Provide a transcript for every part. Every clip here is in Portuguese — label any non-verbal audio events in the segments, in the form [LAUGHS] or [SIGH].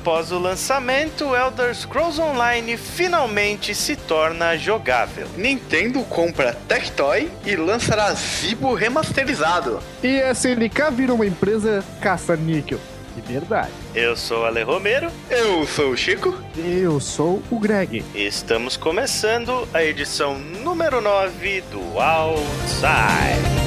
Após o lançamento, Elder Scrolls Online finalmente se torna jogável. Nintendo compra Tectoy e lançará Zibo remasterizado. E a SNK vira uma empresa caça-níquel. De verdade. Eu sou o Ale Romero. Eu sou o Chico. Eu sou o Greg. E estamos começando a edição número 9 do Outside.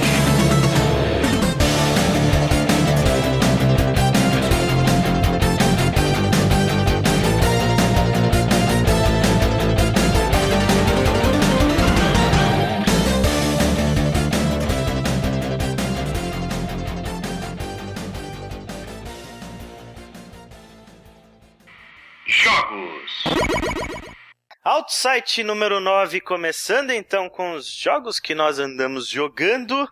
Outsite número 9, começando então com os jogos que nós andamos jogando.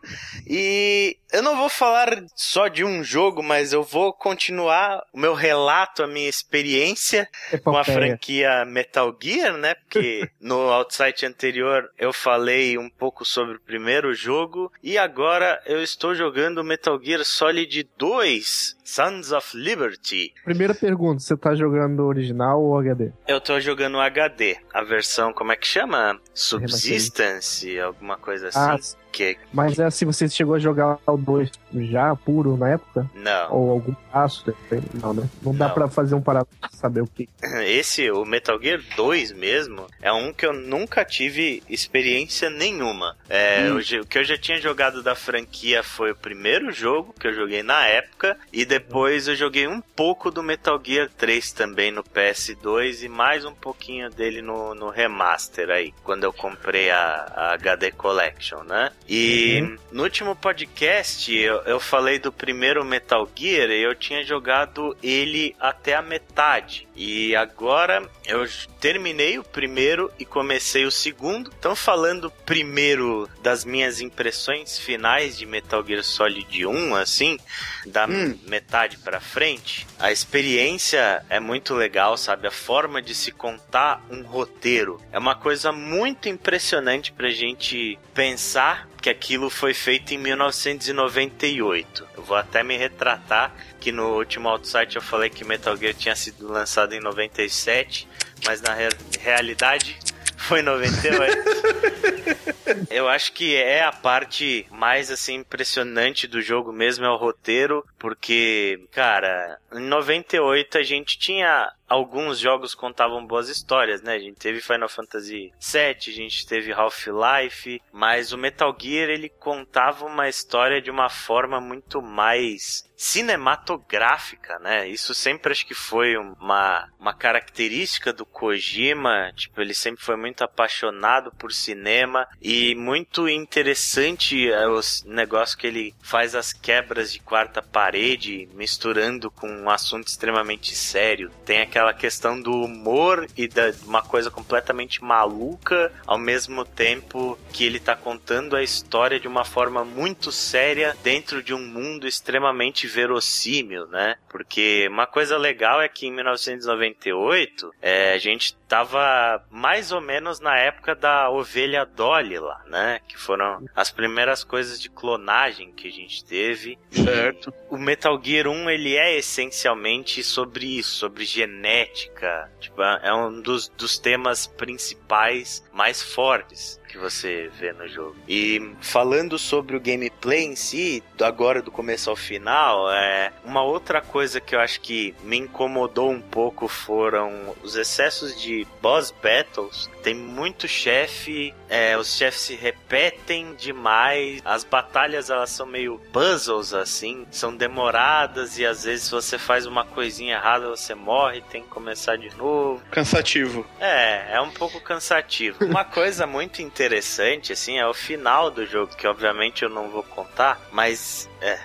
E eu não vou falar só de um jogo, mas eu vou continuar o meu relato, a minha experiência Epopeia. com a franquia Metal Gear, né? Porque [LAUGHS] no Outsite anterior eu falei um pouco sobre o primeiro jogo. E agora eu estou jogando Metal Gear Solid 2, Sons of Liberty. Primeira pergunta, você tá jogando original ou HD? Eu tô jogando HD. A versão, como é que chama? Subsistence, alguma coisa ah, assim. Ah, que... Mas é assim, você chegou a jogar o 2 já puro na época? Não. Ou algum passo? Não, né? Não dá para fazer um parado pra saber o que. [LAUGHS] Esse, o Metal Gear 2 mesmo, é um que eu nunca tive experiência nenhuma. É, hum. o, o que eu já tinha jogado da franquia foi o primeiro jogo que eu joguei na época, e depois eu joguei um pouco do Metal Gear 3 também no PS2 e mais um pouquinho dele no, no remaster aí, quando eu comprei a, a HD Collection, né? E uhum. no último podcast eu, eu falei do primeiro Metal Gear e eu tinha jogado ele até a metade. E agora eu terminei o primeiro e comecei o segundo. Então, falando primeiro das minhas impressões finais de Metal Gear Solid 1, assim, da hum. metade para frente, a experiência é muito legal, sabe? A forma de se contar um roteiro é uma coisa muito impressionante pra gente pensar que aquilo foi feito em 1998. Eu vou até me retratar que no último Outside eu falei que Metal Gear tinha sido lançado em 97, mas na re realidade foi 98. [LAUGHS] Eu acho que é a parte mais assim impressionante do jogo mesmo é o roteiro, porque, cara, em 98 a gente tinha alguns jogos contavam boas histórias, né? A gente teve Final Fantasy VII, a gente teve Half-Life, mas o Metal Gear ele contava uma história de uma forma muito mais cinematográfica, né? Isso sempre acho que foi uma, uma característica do Kojima, tipo, ele sempre foi muito apaixonado por cinema e muito interessante é, os negócios que ele faz as quebras de quarta parede, misturando com um assunto extremamente sério. Tem aquela aquela questão do humor e da uma coisa completamente maluca, ao mesmo tempo que ele tá contando a história de uma forma muito séria dentro de um mundo extremamente verossímil, né? Porque uma coisa legal é que em 1998 é, a gente tava mais ou menos na época da ovelha Dolly lá, né? Que foram as primeiras coisas de clonagem que a gente teve. Certo. O Metal Gear 1 ele é essencialmente sobre isso, sobre genética genética. Tipo, é um dos, dos temas principais mais fortes que você vê no jogo. E falando sobre o gameplay em si, agora do começo ao final, é uma outra coisa que eu acho que me incomodou um pouco foram os excessos de boss battles. Tem muito chefe, é, os chefes se repetem demais, as batalhas elas são meio puzzles assim, são demoradas e às vezes você faz uma coisinha errada você morre, tem que começar de novo. Cansativo. É, é um pouco cansativo. Uma [LAUGHS] coisa muito interessante interessante, assim, é o final do jogo, que obviamente eu não vou contar, mas é.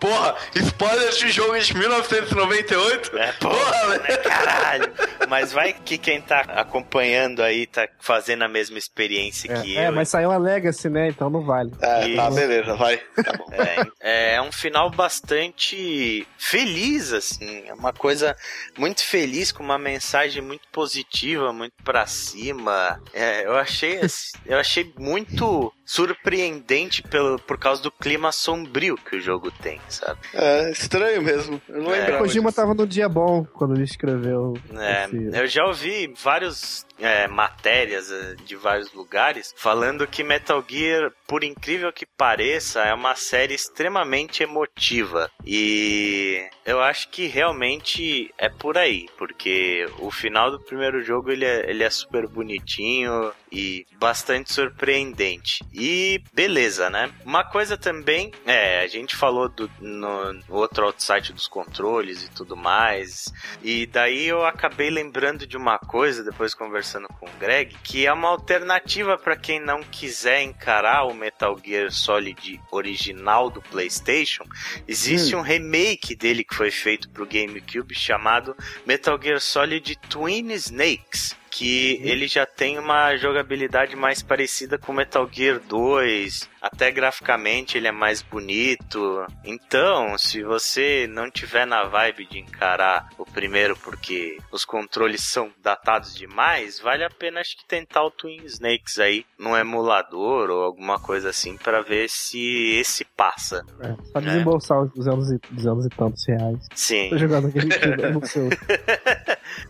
Porra, spoilers de jogo de 1998? É, porra, porra né? Caralho. [LAUGHS] Mas vai que quem tá acompanhando aí tá fazendo a mesma experiência é, que é, eu. É, mas saiu a Legacy, né? Então não vale. É, e... tá, beleza, vai. Tá bom. É, é um final bastante feliz, assim. É uma coisa muito feliz, com uma mensagem muito positiva, muito pra cima. É, eu achei, eu achei muito surpreendente pelo, por causa do clima sombrio que o jogo tem, sabe? É, estranho mesmo. Eu não É. lembrava. Kojima disso. tava no dia bom quando ele escreveu. É, esse- eu já ouvi vários é, matérias é, de vários lugares falando que Metal Gear, por incrível que pareça, é uma série extremamente emotiva. E eu acho que realmente é por aí, porque o final do primeiro jogo ele é, ele é super bonitinho e bastante surpreendente. E beleza, né? Uma coisa também, é, a gente falou do, no, no outro outside dos controles e tudo mais. E daí eu acabei lembrando de uma coisa, depois conversando com o Greg, que é uma alternativa para quem não quiser encarar o Metal Gear Solid original do PlayStation. Existe um remake dele que foi feito pro GameCube chamado Metal Gear Solid Twin Snakes. Que ele já tem uma jogabilidade mais parecida com Metal Gear 2, até graficamente ele é mais bonito. Então, se você não tiver na vibe de encarar o primeiro porque os controles são datados demais, vale a pena acho que tentar o Twin Snakes aí no emulador ou alguma coisa assim para ver se esse passa. É, só desembolsar os 200 e, 200 e tantos reais. Sim. Tô jogando aquele jogo no seu.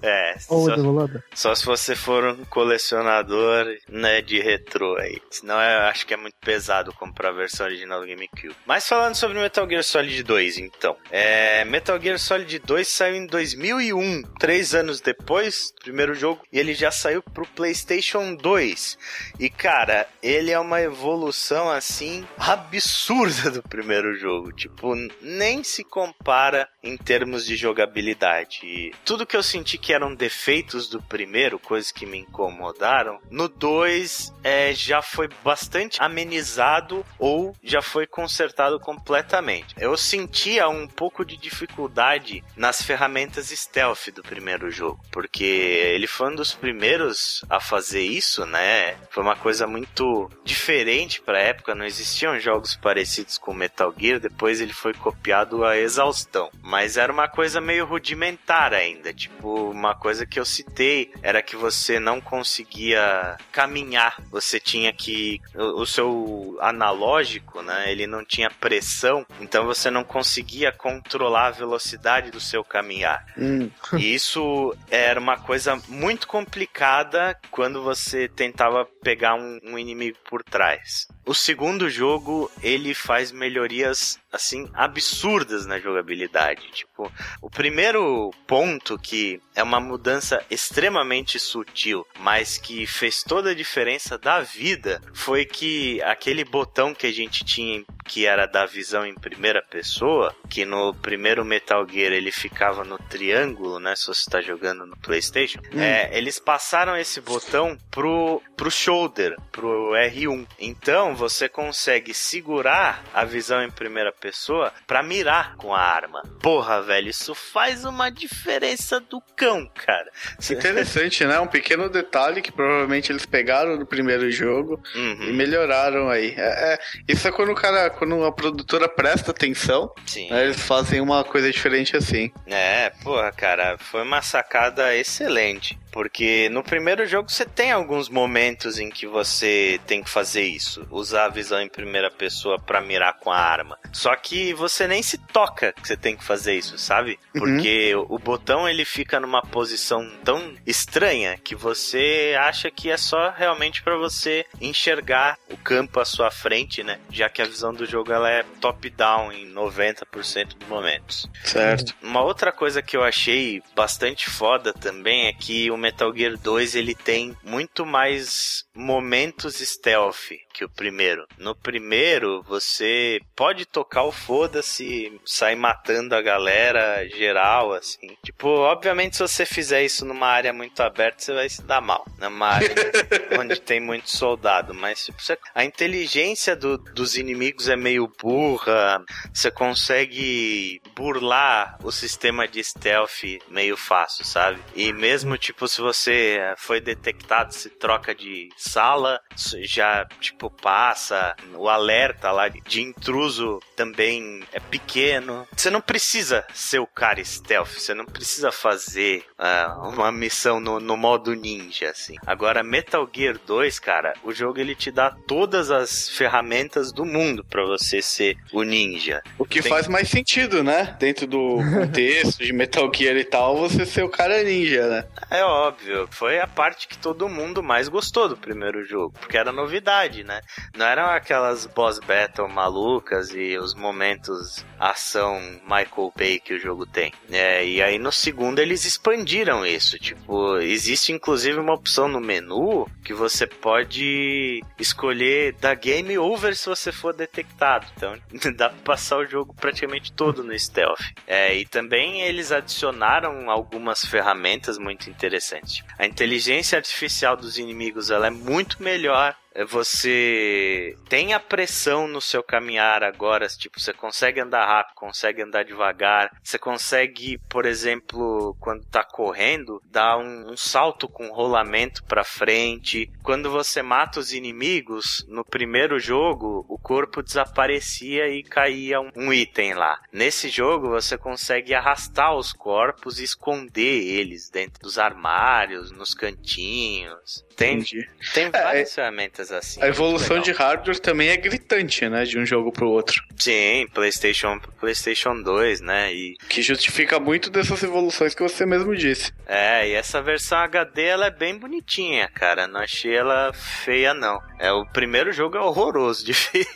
É, Ou só, emulador. só se você for um colecionador, né, de retrô aí. Senão eu acho que é muito pesado comprar a versão original do GameCube. Mas falando sobre Metal Gear Solid 2, então. É, Metal Gear Solid 2 saiu em 2001, três anos depois primeiro jogo, e ele já saiu pro PlayStation 2. E cara, ele é uma evolução assim absurda do primeiro jogo. Tipo, nem se compara em termos de jogabilidade. E tudo que eu senti que eram defeitos do primeiro, coisas que me incomodaram, no 2 é, já foi bastante amenizado ou já foi consertado completamente. Eu sentia um pouco de dificuldade nas ferramentas stealth do primeiro jogo, porque ele foi um dos primeiros a fazer isso, né? Foi uma coisa muito diferente para a época, não existiam jogos parecidos com Metal Gear, depois ele foi copiado a exaustão, mas era uma coisa meio rudimentar ainda, tipo, uma coisa que eu citei era que você não conseguia caminhar, você tinha que o, o seu analógico, né, ele não tinha pressão, então você não conseguia controlar a velocidade do seu caminhar. Hum, E isso era uma coisa muito complicada quando você tentava pegar um, um inimigo por trás. O segundo jogo, ele faz melhorias assim absurdas na jogabilidade. Tipo, o primeiro ponto que é uma mudança extremamente sutil, mas que fez toda a diferença da vida, foi que aquele botão que a gente tinha que era da visão em primeira pessoa, que no primeiro Metal Gear ele ficava no triângulo, né? Se você está jogando no PlayStation, é, eles passaram esse botão pro, pro shoulder, pro R1. Então você consegue segurar a visão em primeira pessoa para mirar com a arma. Porra, velho, isso faz uma diferença do cão, cara. interessante, né? Um pequeno detalhe que provavelmente eles pegaram no primeiro jogo e Uhum, melhoraram aí. É, é, isso é quando o cara, quando a produtora presta atenção, né, eles fazem uma coisa diferente assim. É, porra, cara, foi uma sacada excelente. Porque no primeiro jogo você tem alguns momentos em que você tem que fazer isso, usar a visão em primeira pessoa pra mirar com a arma. Só que você nem se toca que você tem que fazer isso, sabe? Porque o botão ele fica numa posição tão estranha que você acha que é só realmente pra você enxergar o campo à sua frente, né? Já que a visão do jogo ela é top-down em 90% dos momentos. Certo. Uma outra coisa que eu achei bastante foda também é que o Metal Gear 2 ele tem muito mais momentos stealth que o primeiro. No primeiro, você pode tocar o foda-se, sair matando a galera geral, assim. Tipo, obviamente, se você fizer isso numa área muito aberta, você vai se dar mal. Numa área [LAUGHS] onde tem muito soldado. Mas tipo, você- a inteligência do- dos inimigos é meio burra. Você consegue burlar o sistema de stealth meio fácil, sabe? E mesmo, tipo, se você foi detectado, se troca de sala, já, tipo, passa. O alerta lá de intruso também é pequeno. Você não precisa ser o cara stealth, você não precisa fazer uh, uma missão no, no modo ninja, assim. Agora, Metal Gear 2, cara, o jogo ele te dá todas as ferramentas do mundo para você ser o ninja. O que Tem... faz mais sentido, né? Dentro do contexto de Metal Gear e tal, você ser o cara ninja, né? É óbvio. Foi a parte que todo mundo mais gostou do primeiro jogo, porque era novidade, né? Não eram aquelas boss battle malucas e os momentos ação Michael Bay que o jogo tem. É, e aí no segundo eles expandiram isso. Tipo, existe inclusive uma opção no menu que você pode escolher da game over se você for detectado. Então [LAUGHS] dá pra passar o jogo praticamente todo no stealth. É, e também eles adicionaram algumas ferramentas muito interessantes. A inteligência artificial dos inimigos ela é muito melhor você tem a pressão no seu caminhar agora, tipo, você consegue andar rápido, consegue andar devagar, você consegue, por exemplo, quando tá correndo, dar um, um salto com rolamento para frente. Quando você mata os inimigos, no primeiro jogo, o corpo desaparecia e caía um, um item lá. Nesse jogo, você consegue arrastar os corpos e esconder eles dentro dos armários, nos cantinhos. Tem, tem é, várias é, ferramentas assim. A evolução de hardware também é gritante, né? De um jogo pro outro. Sim, PlayStation PlayStation 2, né? E... Que justifica muito dessas evoluções que você mesmo disse. É, e essa versão HD ela é bem bonitinha, cara. Não achei ela feia, não. É, o primeiro jogo é horroroso de [LAUGHS] feio.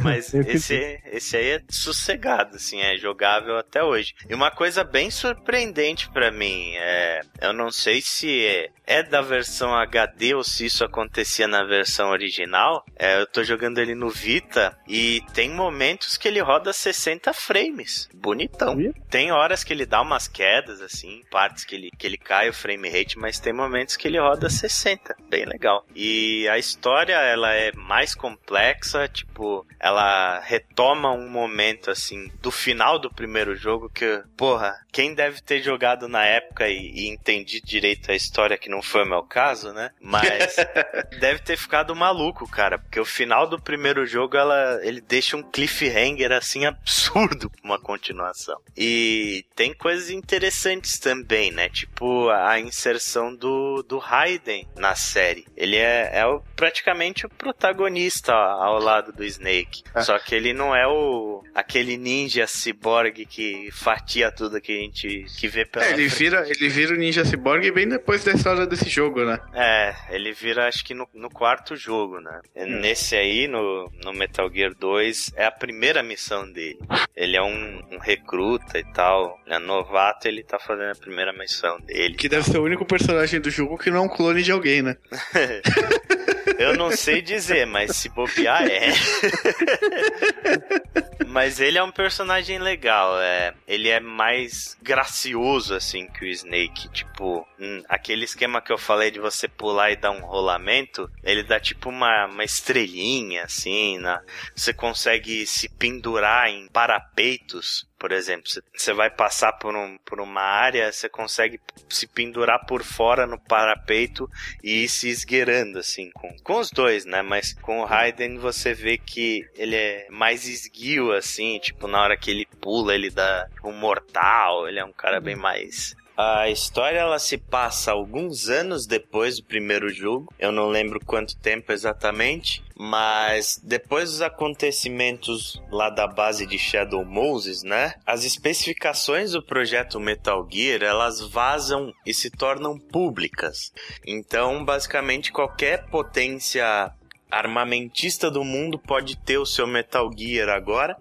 Mas esse, esse aí é sossegado, assim, é jogável até hoje. E uma coisa bem surpreendente para mim é. Eu não sei se é, é da versão HD ou se isso acontecia na versão original. É, eu tô jogando ele no Vita e tem momentos que ele roda 60 frames. Bonitão. Tem horas que ele dá umas quedas, assim, partes que ele, que ele cai o frame rate, mas tem momentos que ele roda 60. Bem legal. E a história, ela é mais complexa, tipo, ela retoma um momento, assim, do final do primeiro jogo que, porra, quem deve ter jogado na época e, e entendido direito a história que não foi o meu caso, né? Mas [LAUGHS] deve ter ficado maluco, cara, porque o final do primeiro jogo ela, ele deixa um cliffhanger assim absurdo pra uma continuação. E tem coisas interessantes também, né? Tipo a inserção do, do Raiden na série. Ele é, é o, praticamente o protagonista ao lado do Snake. É. Só que ele não é o aquele ninja cyborg que fatia tudo que a gente que vê pela é, ele vira ele vira o ninja cyborg bem depois da história desse jogo, né? É, ele vira acho que no, no quarto jogo, né? Hum. Nesse aí, no, no Metal Gear 2, é a primeira missão dele. Ele é um, um recruta e tal, é novato, ele tá fazendo a primeira missão dele. Que deve ser o único personagem do jogo que não é um clone de alguém, né? [LAUGHS] Eu não sei dizer, mas se bobear é. mas ele é um personagem legal, é. Ele é mais gracioso assim que o Snake, tipo, hum, aquele esquema que eu falei de você pular e dar um rolamento, ele dá tipo uma, uma estrelinha assim, na, você consegue se pendurar em parapeitos por exemplo, você vai passar por, um, por uma área, você consegue se pendurar por fora no parapeito e ir se esgueirando, assim, com, com os dois, né? Mas com o Raiden você vê que ele é mais esguio, assim, tipo, na hora que ele pula, ele dá um mortal, ele é um cara bem mais a história ela se passa alguns anos depois do primeiro jogo. Eu não lembro quanto tempo exatamente, mas depois dos acontecimentos lá da base de Shadow Moses, né? As especificações do projeto Metal Gear, elas vazam e se tornam públicas. Então, basicamente qualquer potência armamentista do mundo pode ter o seu Metal Gear agora.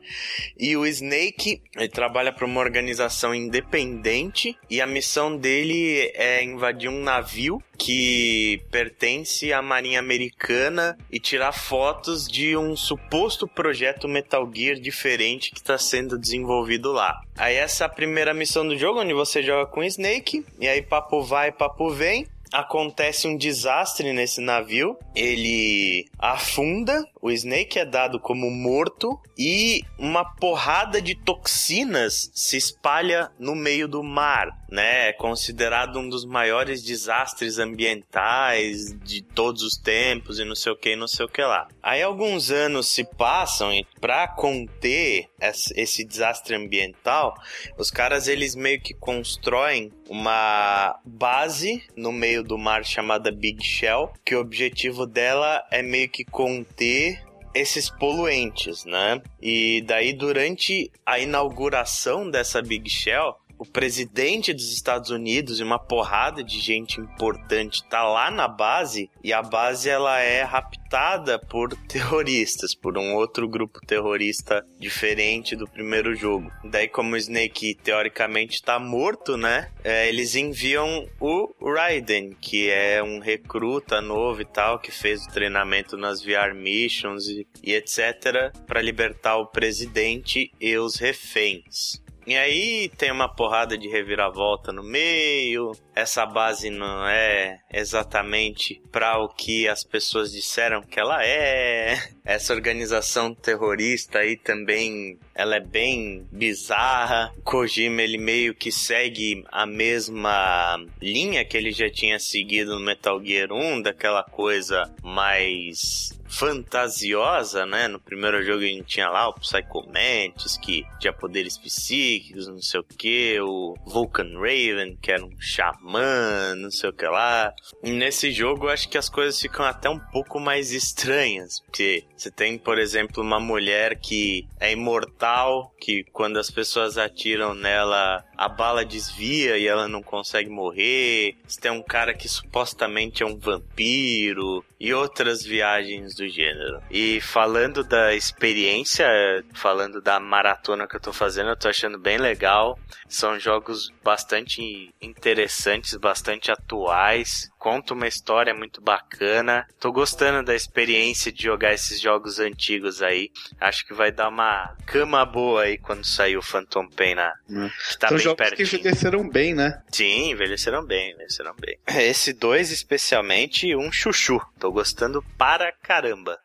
E o Snake, ele trabalha para uma organização independente e a missão dele é invadir um navio que pertence à Marinha Americana e tirar fotos de um suposto projeto Metal Gear diferente que está sendo desenvolvido lá. Aí essa é a primeira missão do jogo, onde você joga com o Snake, e aí papo vai, papo vem. Acontece um desastre nesse navio, ele afunda, o Snake é dado como morto e uma porrada de toxinas se espalha no meio do mar, né? É considerado um dos maiores desastres ambientais de todos os tempos e não sei o que, não sei o que lá. Aí alguns anos se passam e para conter esse desastre ambiental, os caras eles meio que constroem uma base no meio do mar chamada Big Shell, que o objetivo dela é meio que conter esses poluentes, né? E daí durante a inauguração dessa Big Shell, o presidente dos Estados Unidos e uma porrada de gente importante tá lá na base e a base ela é raptada por [LAUGHS] terroristas, por um outro grupo terrorista diferente do primeiro jogo. Daí como o Snake teoricamente tá morto, né? É, eles enviam o Raiden, que é um recruta novo e tal, que fez o treinamento nas VR missions e, e etc, para libertar o presidente e os reféns. E aí tem uma porrada de reviravolta no meio. Essa base não é exatamente para o que as pessoas disseram que ela é. Essa organização terrorista aí também, ela é bem bizarra. Kojima ele meio que segue a mesma linha que ele já tinha seguido no Metal Gear 1, daquela coisa mais fantasiosa, né? No primeiro jogo a gente tinha lá o Psycho Mantis, que tinha poderes psíquicos, não sei o que, o Vulcan Raven, que era um xamã, não sei o que lá. E nesse jogo eu acho que as coisas ficam até um pouco mais estranhas, porque você tem, por exemplo, uma mulher que é imortal, que quando as pessoas atiram nela, a bala desvia e ela não consegue morrer. Você tem um cara que supostamente é um vampiro e outras viagens do gênero. E falando da experiência, falando da maratona que eu tô fazendo, eu tô achando bem legal. São jogos bastante interessantes, bastante atuais. Conta uma história muito bacana. Tô gostando da experiência de jogar esses jogos antigos aí. Acho que vai dar uma cama boa aí quando sair o Phantom Pain na, hum. que tá bem jogos pertinho. que envelheceram bem, né? Sim, envelheceram bem, envelheceram bem. Esse dois especialmente, um chuchu. Tô gostando para caramba.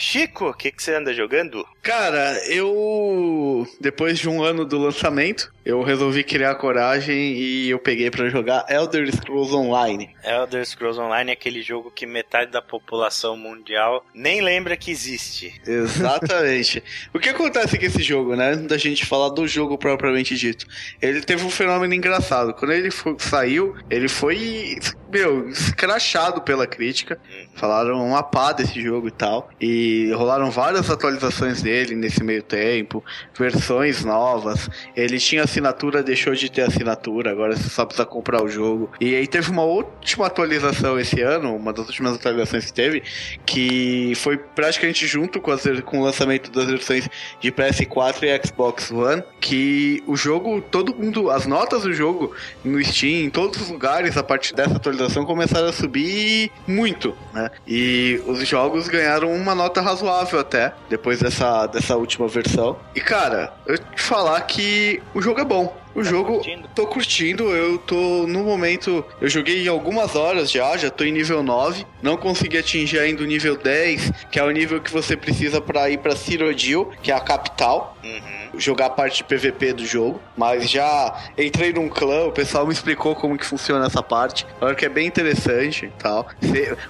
Chico, o que, que você anda jogando? Cara, eu. Depois de um ano do lançamento, eu resolvi criar coragem e eu peguei para jogar Elder Scrolls Online. Elder Scrolls Online é aquele jogo que metade da população mundial nem lembra que existe. Exatamente. [LAUGHS] o que acontece com esse jogo, né? Da gente falar do jogo propriamente dito. Ele teve um fenômeno engraçado. Quando ele foi, saiu, ele foi, meu, escrachado pela crítica. Hum. Falaram uma pá desse jogo e tal. E rolaram várias atualizações dele nesse meio tempo, versões novas. Ele tinha assinatura deixou de ter assinatura, agora você só precisa comprar o jogo. E aí teve uma última atualização esse ano, uma das últimas atualizações que teve, que foi praticamente junto com, as, com o lançamento das versões de PS4 e Xbox One, que o jogo, todo mundo, as notas do jogo no Steam, em todos os lugares, a partir dessa atualização, começaram a subir muito, né? E os jogos ganharam uma nota razoável até, depois dessa, dessa última versão. E cara, eu te falar que o jogo é bom. O tá jogo, curtindo? tô curtindo, eu tô no momento, eu joguei algumas horas já, já tô em nível 9, não consegui atingir ainda o nível 10, que é o nível que você precisa para ir para Cyrodiil, que é a capital. Uhum jogar a parte de PVP do jogo, mas já entrei num clã, o pessoal me explicou como que funciona essa parte. Acho que é bem interessante e tal.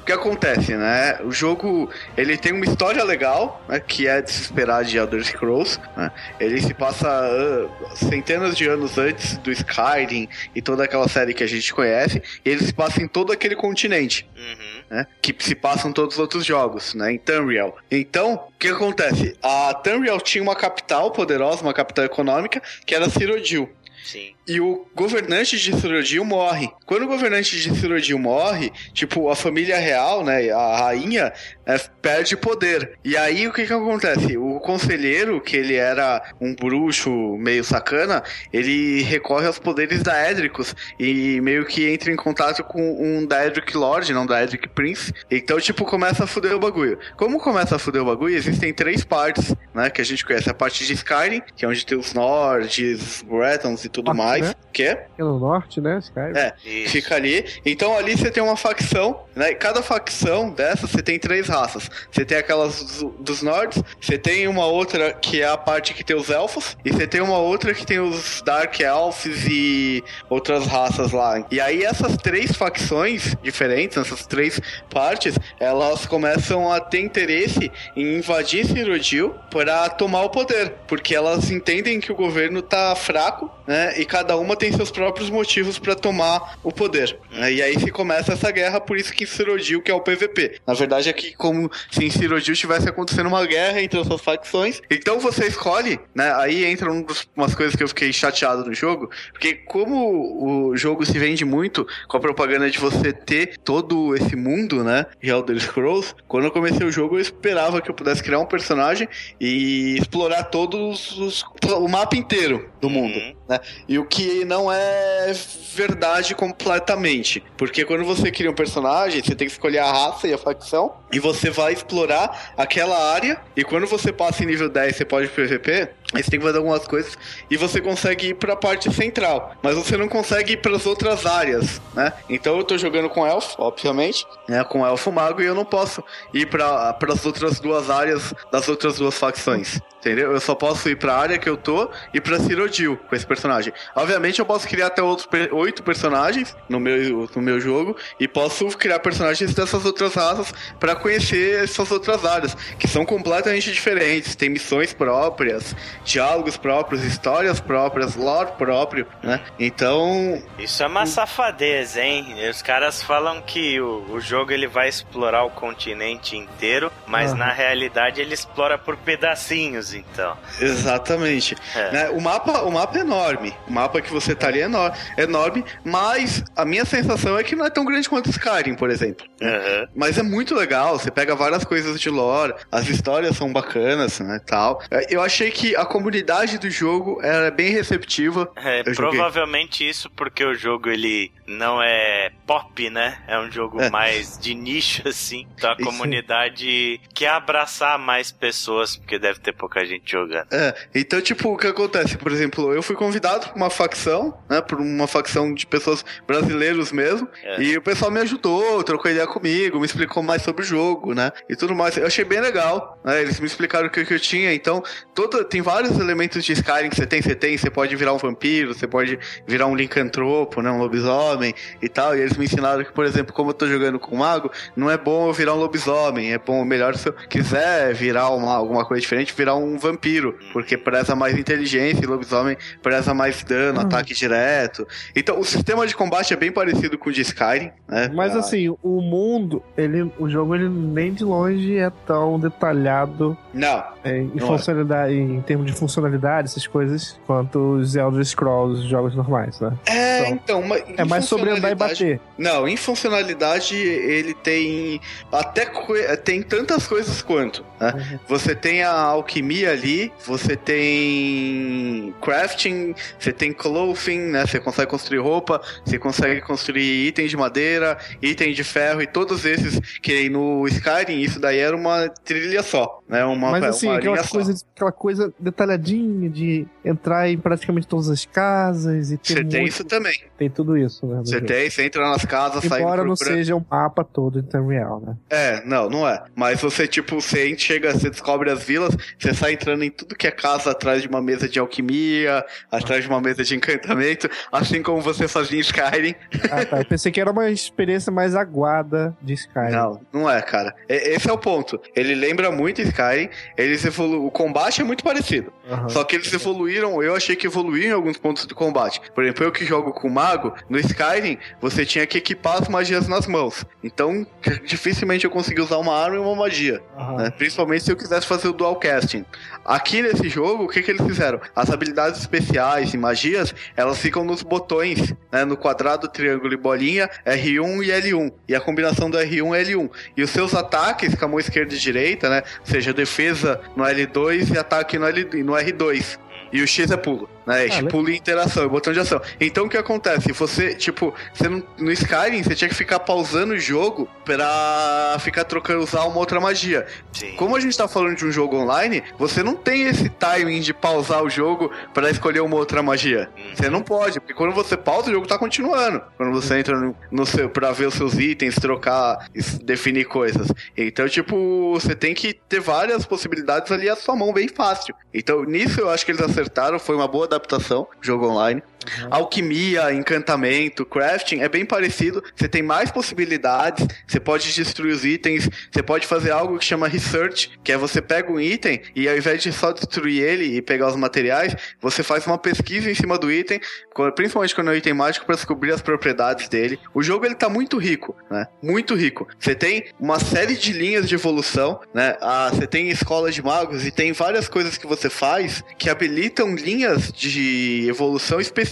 O que acontece, né? O jogo, ele tem uma história legal, né, que é de se esperar de Elder Scrolls, né? Ele se passa uh, centenas de anos antes do Skyrim e toda aquela série que a gente conhece, e ele se passa em todo aquele continente. Uhum. Né, que se passam todos os outros jogos, né, em Tamriel. Então, o que acontece? A Tamriel tinha uma capital poderosa, uma capital econômica, que era Cyrodiil. Sim. E o governante de Cyrodiil morre. Quando o governante de Cyrodiil morre, tipo, a família real, né, a rainha, é, perde poder. E aí o que que acontece? O conselheiro, que ele era um bruxo meio sacana, ele recorre aos poderes da Edricus e meio que entra em contato com um Daedric Lord, não Daedric Prince. Então, tipo, começa a fuder o bagulho. Como começa a fuder o bagulho? Existem três partes, né, que a gente conhece. A parte de Skyrim, que é onde tem os Nords, Bretons e tudo mais. Né? Quê? É no norte, né? Skyrim. É, Isso. Fica ali. Então ali você tem uma facção, né? E Cada facção dessa você tem três raças. Você tem aquelas dos, dos nortes, você tem uma outra que é a parte que tem os elfos, e você tem uma outra que tem os Dark Elves e outras raças lá. E aí essas três facções diferentes, essas três partes, elas começam a ter interesse em invadir Cyrodiil para tomar o poder, porque elas entendem que o governo tá fraco, né? E cada uma tem seus próprios motivos para tomar o poder. né? E aí se começa essa guerra, por isso que Cyrodiil que é o PVP. Na verdade é que como se em Cyrodiil estivesse acontecendo uma guerra entre essas facções. Então você escolhe, né? Aí entra um dos- umas coisas que eu fiquei chateado no jogo, porque como o jogo se vende muito com a propaganda de você ter todo esse mundo, né? De Elder Scrolls, quando eu comecei o jogo eu esperava que eu pudesse criar um personagem e explorar todos os o mapa inteiro do mundo, Uhum. né? E o que não é verdade completamente, porque quando você cria um personagem, você tem que escolher a raça e a facção e você vai explorar aquela área e quando você passa em nível 10, você pode PVP, aí você tem que fazer algumas coisas e você consegue ir pra parte central, mas você não consegue ir pras outras áreas, né? Então eu tô jogando com elfo, obviamente, né, com elfo mago e eu não posso ir para as outras duas áreas das outras duas facções. Entendeu? Eu só posso ir pra área que eu tô e pra Cyrodiil com esse personagem. Obviamente eu posso criar até outros oito personagens no meu, no meu jogo e posso criar personagens dessas outras raças pra conhecer essas outras áreas, que são completamente diferentes. Tem missões próprias, diálogos próprios, histórias próprias, lore próprio, né? Então, Isso é uma safadez, hein? Os caras falam que o, o jogo ele vai explorar o continente inteiro, mas Aham. na realidade ele explora por pedacinhos, então. Exatamente. É. Né, O, mapa, o mapa é enorme. O mapa que você tá ali é enor- é enorme, mas a minha sensação é que não é tão grande quanto Skyrim, por exemplo. Aham. Mas é muito legal, você pega várias coisas de lore, as histórias são bacanas, né, tal. É, Eu achei que a comunidade do jogo era bem receptiva. É, provavelmente isso porque o jogo ele não é pop, né? É um jogo É. mais de nicho [LAUGHS] assim. Então a Isso. comunidade quer abraçar mais pessoas porque deve ter pouca gente jogando. É, então, tipo, o que acontece? Por exemplo, eu fui convidado pra uma facção, né? Por uma facção de pessoas brasileiros mesmo. É. E o pessoal me ajudou, trocou ideia comigo, me explicou mais sobre o jogo, né? E tudo mais. Eu achei bem legal, né? Eles me explicaram o que, que eu tinha. Então, todo, tem vários elementos de Skyrim que você tem. Você tem, você pode virar um vampiro, você pode virar um licantropo, né? Um lobisomem e tal. E eles me ensinaram que, por exemplo, como eu tô jogando com um mago, não é bom eu virar um lobisomem. É bom, melhor se eu quiser virar uma, alguma coisa diferente, virar um vampiro. Porque preza mais inteligência e lobisomem preza mais dano, Uhum. ataque direto. Então, o sistema de combate é bem parecido com o de Skyrim, né? Mas Ah, assim, o mundo, ele, o jogo ele nem de longe é tão detalhado Não, é, em, Não é. funcionalidade, em termos de funcionalidade, essas coisas, quanto os Elder Scrolls, os jogos normais, né? É, Então, então, mas É mais sobre andar e bater. Não, em funcionalidade ele tem até tem tantas coisas quanto. né? Uhum. Você tem a alquimia ali, você tem crafting, você tem clothing, né? Você consegue construir roupa, você consegue construir itens de madeira, item de ferro e todos esses que no Skyrim isso daí era uma trilha só, né? Uma, Mas assim, uma aquela linha só. coisa, aquela coisa detalhadinha de entrar em praticamente todas as casas e ter Você tem isso também. tem tudo isso, né? Você tem, você entra nas casas, sai Embora não seja um mapa todo em tempo real, né? É, não, não é. Mas você, tipo, você chega, você descobre as vilas, você sai entrando em tudo que é casa atrás de uma mesa de alquimia, atrás de uma mesa de encantamento, assim como você fazia em Skyrim. Ah, tá. Eu pensei que era uma experiência mais aguada de Skyrim. Não, não é, cara. Esse é o ponto. Ele lembra muito Skyrim, eles evolu... o combate é muito parecido. Aham. Só que eles evoluíram, eu achei que evoluíram em alguns pontos do combate. Por exemplo, eu que jogo com mago, no Skyrim, você tinha que equipar as magias nas mãos. Então, dificilmente eu consegui usar uma arma e uma magia. Aham. né? Principalmente se eu quisesse fazer o dual casting. Aqui nesse jogo, o que, que eles fizeram? As habilidades especiais e magias, elas ficam nos botões, né? No quadrado, triângulo e bolinha, R1 e L1. E a combinação do R1 e L1. E os seus ataques com a mão esquerda e direita, né? Ou seja, defesa no L2 e ataque no, L, no R2. E o X é pulo, né? Ah, tipo, pula e interação, botão de ação. Então o que acontece? Você, tipo, você não, no Skyrim, você tinha que ficar pausando o jogo pra ficar trocando, usar uma outra magia. Sim. Como a gente tá falando de um jogo online, você não tem esse timing de pausar o jogo pra escolher uma outra magia. Uhum. Você não pode, porque quando você pausa, o jogo tá continuando. Quando você entra no, no seu, pra ver os seus itens, trocar, definir coisas. Então, tipo, você tem que ter várias possibilidades ali à sua mão, bem fácil. Então, nisso eu acho que eles acertaram, foi uma boa adaptação, jogo online. Alquimia, encantamento, crafting é bem parecido. Você tem mais possibilidades, você pode destruir os itens, você pode fazer algo que chama research, que é você pega um item e ao invés de só destruir ele e pegar os materiais, você faz uma pesquisa em cima do item, principalmente quando é um item mágico, para descobrir as propriedades dele. O jogo ele tá muito rico, né? Muito rico. Você tem uma série de linhas de evolução, né? Ah, você tem escola de magos e tem várias coisas que você faz que habilitam linhas de evolução específicas.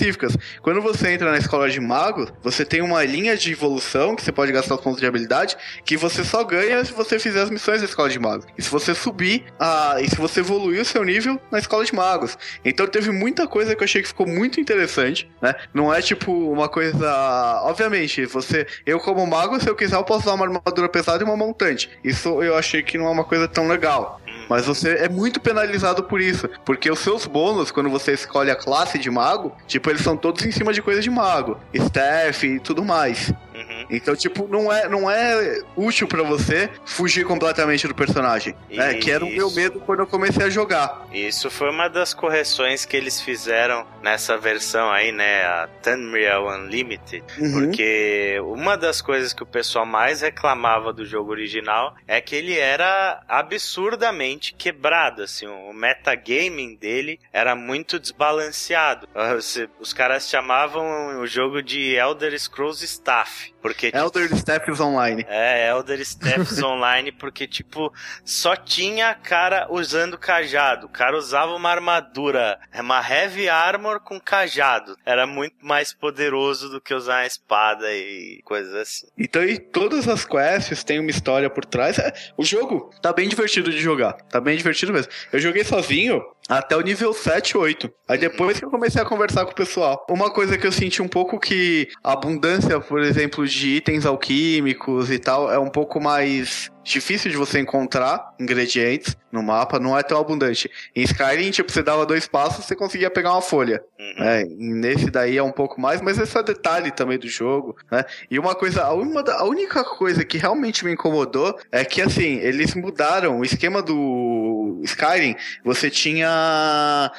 Quando você entra na escola de magos, você tem uma linha de evolução que você pode gastar os pontos de habilidade que você só ganha se você fizer as missões da escola de magos. E se você subir, ah, e se você evoluir o seu nível na escola de magos. Então teve muita coisa que eu achei que ficou muito interessante, né? Não é tipo uma coisa. Obviamente, você. Eu, como mago, se eu quiser, eu posso usar uma armadura pesada e uma montante. Isso eu achei que não é uma coisa tão legal. Mas você é muito penalizado por isso. Porque os seus bônus, quando você escolhe a classe de mago, tipo, eles são todos em cima de coisa de mago. Staff e tudo mais. Uhum. Então, tipo, não é, não é útil pra você fugir completamente do personagem. Né? Que era o meu medo quando eu comecei a jogar. Isso foi uma das correções que eles fizeram nessa versão aí, né? A Unreal Unlimited. Uhum. Porque uma das coisas que o pessoal mais reclamava do jogo original é que ele era absurdamente quebrado, assim, o metagaming dele era muito desbalanceado. [LAUGHS] Os caras chamavam o jogo de Elder Scrolls Staff, любовь. Porque Elder Steps Online. é, Elder Steps Online, porque, tipo, só tinha cara usando cajado. O cara usava uma armadura, uma heavy armor com cajado. Era muito mais poderoso do que usar uma espada e coisas assim. Então, e todas as quests têm uma história por trás. É, o jogo tá bem divertido de jogar. Tá bem divertido mesmo. Eu joguei sozinho até o nível 7, 8. Aí depois que eu comecei a conversar com o pessoal. Uma coisa que eu senti um pouco que a abundância, por exemplo, de itens alquímicos e tal, é um pouco mais difícil de você encontrar ingredientes no mapa, não é tão abundante. Em Skyrim, tipo, você dava dois passos, você conseguia pegar uma folha. Uhum. É, e nesse daí é um pouco mais, mas esse é detalhe também do jogo, né? E uma coisa, a, uma da- a única coisa que realmente me incomodou é que, assim, eles mudaram o esquema do Skyrim. Você tinha.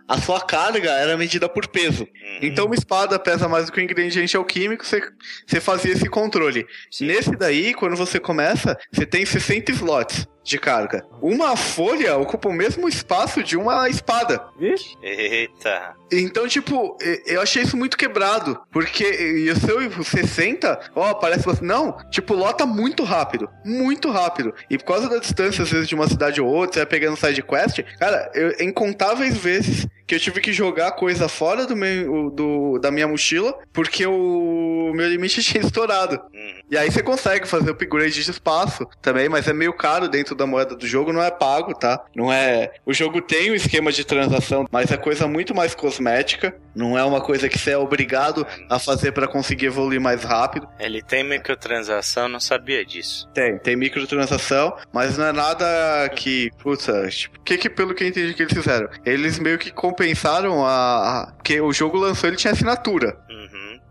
A sua carga era medida por peso. Uhum. Então, uma espada pesa mais do que um ingrediente alquímico, você, você fazia esse controle. Sim. Nesse daí, quando você começa, você tem 60 slots de carga. Uma folha ocupa o mesmo espaço de uma espada. Vixe. Eita. Então, tipo, eu achei isso muito quebrado. Porque e o seu 60, ó, parece. Não, tipo, lota muito rápido. Muito rápido. E por causa da distância, às vezes, de uma cidade ou outra, você vai pegando side quest, cara, eu, incontáveis vezes que eu tive que jogar coisa fora do meu, do, da minha mochila, porque o meu limite [LAUGHS] tinha estourado. Uhum. E aí você consegue fazer upgrade de espaço também, mas é meio caro dentro da moeda do jogo, não é pago, tá? Não é. O jogo tem um esquema de transação, mas é coisa muito mais cosmética. Não é uma coisa que você é obrigado a fazer pra conseguir evoluir mais rápido. Ele tem microtransação, não sabia disso. Tem, tem microtransação, mas não é nada que. Puta, tipo, que que pelo que eu entendi que eles fizeram? Eles meio que compensaram a. a porque o jogo lançou, ele tinha assinatura.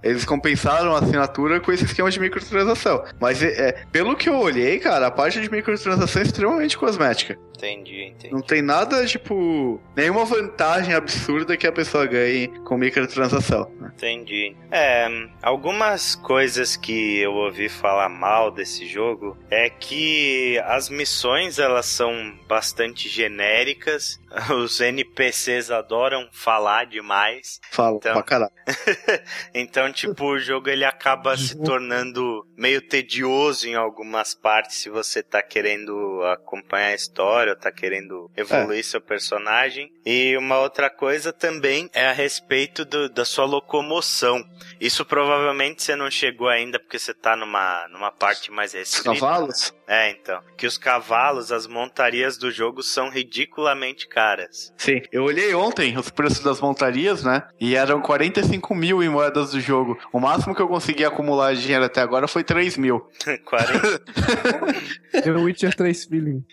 Eles compensaram a assinatura com esse esquema de microtransação. Mas, é, é, pelo que eu olhei, cara, a parte de microtransação é extremamente cosmética. Entendi, entendi. Não tem nada, tipo, nenhuma vantagem absurda que a pessoa ganhe com microtransação. né? Entendi. É, algumas coisas que eu ouvi falar mal desse jogo é que as missões elas são bastante genéricas, [LAUGHS] os NPCs adoram falar demais, Fala Então. pra caralho. [LAUGHS] então tipo o jogo ele acaba se tornando meio tedioso em algumas partes se você tá querendo acompanhar a história, ou tá querendo evoluir seu personagem. E uma outra coisa também é a respeito do- da sua locomoção locomoção. Isso provavelmente você não chegou ainda porque você tá numa, numa parte mais restrita. Cavalos? É, então. Que os cavalos, as montarias do jogo são ridiculamente caras. Sim. Eu olhei ontem os preços das montarias, né? E eram 45 mil em moedas do jogo. O máximo que eu consegui acumular de dinheiro até agora foi 3 mil. [LAUGHS] 40. [LAUGHS] The Witcher 3 Feeling.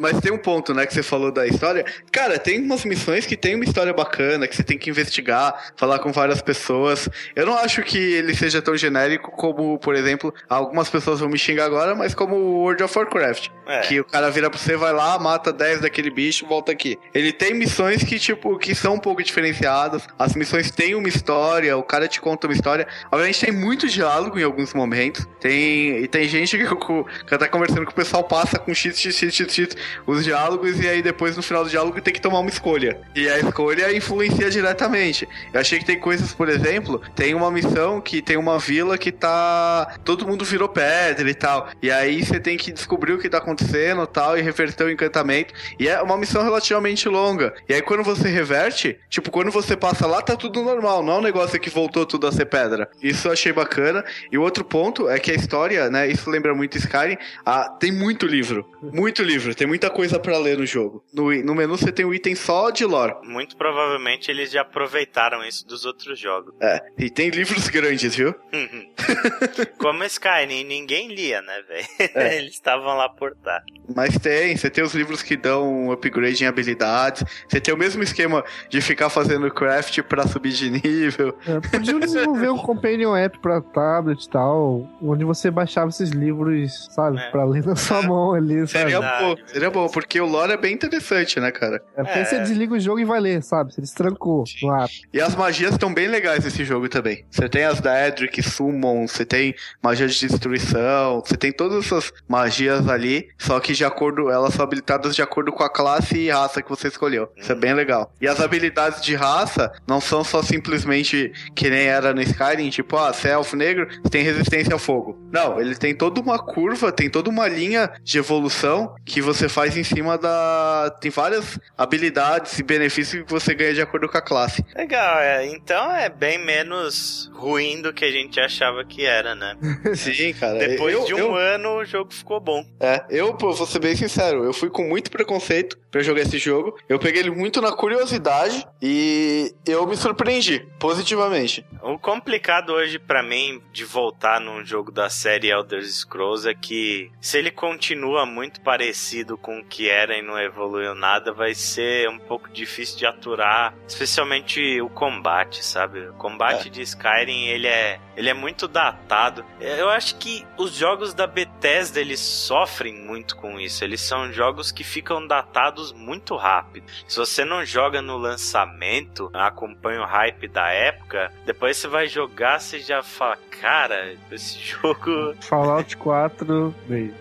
Mas tem um ponto, né, que você falou da história. Cara, tem umas missões que tem uma história bacana, que você tem que investigar, falar com várias pessoas. Eu não acho que ele seja tão genérico como, por exemplo, algumas pessoas vão me xingar agora, mas como o World of Warcraft. É. Que o cara vira pra você, vai lá, mata 10 daquele bicho, volta aqui. Ele tem missões que, tipo, que são um pouco diferenciadas. As missões têm uma história, o cara te conta uma história. Obviamente tem muito diálogo em alguns momentos. Tem, e tem gente que, [LAUGHS] que, que tá conversando com o pessoal, passa com x, x, x, x, x, os diálogos, e aí depois no final do diálogo tem que tomar uma escolha. E a escolha influencia diretamente. Eu achei que tem coisas, por exemplo, tem uma missão que tem uma vila que tá. Todo mundo virou pedra e tal. E aí você tem que descobrir o que tá acontecendo tal, e reverter o encantamento. E é uma missão relativamente longa. E aí quando você reverte, tipo, quando você passa lá, tá tudo normal. Não é um negócio que voltou tudo a ser pedra. Isso eu achei bacana. E o outro ponto é que a história, né? Isso lembra muito Skyrim. Ah, tem muito livro. Muito livro. Tem muita coisa para ler no jogo. No, no menu você tem um item só de lore. Muito provavelmente eles já aproveitaram isso dos outros jogos. É. E tem livros grandes, viu? [LAUGHS] Como Skyrim, ninguém lia, né, velho? É. [LAUGHS] Eles estavam lá por tá. Mas tem, você tem os livros que dão um upgrade em habilidades. Você tem o mesmo esquema de ficar fazendo craft pra subir de nível. É, podiam desenvolver um companion app pra tablet e tal, onde você baixava esses livros, sabe, É. pra ler na sua mão ali, sabe? Seria bom, seria bom, porque o lore é bem interessante, né, cara? É porque É. você desliga o jogo e vai ler, sabe? Você destrancou no app. E as magias estão bem legais nesse jogo também. Você tem as da Edric, Summon, você tem magia de destruição, você tem todas essas magias ali, só que de acordo, elas são habilitadas de acordo com a classe e raça que você escolheu. Isso é bem legal. E as habilidades de raça não são só simplesmente que nem era no Skyrim, tipo, ah, você é elfo negro, você tem resistência ao fogo. Não, ele tem toda uma curva, tem toda uma linha de evolução que você faz em cima da. Tem várias habilidades e benefícios que você ganha de acordo com a classe. Legal, é, então é bem menos ruim do que a gente achava que era, né? [LAUGHS] Sim, cara. Depois eu, de um eu, ano o jogo ficou bom. É, eu, pô, vou ser bem sincero, eu fui com muito preconceito pra jogar esse jogo. Eu peguei ele muito na curiosidade e eu me surpreendi positivamente. O complicado hoje pra mim de voltar num jogo da série Elder Scrolls é que se ele continua muito parecido com o que era e não evoluiu nada, vai ser um pouco difícil de aturar, especialmente o combate, sabe? O combate de Skyrim, ele é, ele é muito datado. Eu acho que os jogos da Bethesda, eles sofrem muito com isso. Eles são jogos que ficam datados muito rápido. Se você não joga no lançamento, acompanha o hype da época, depois você vai jogar, você já fala, cara, esse [LAUGHS] jogo Fallout 4, beijo.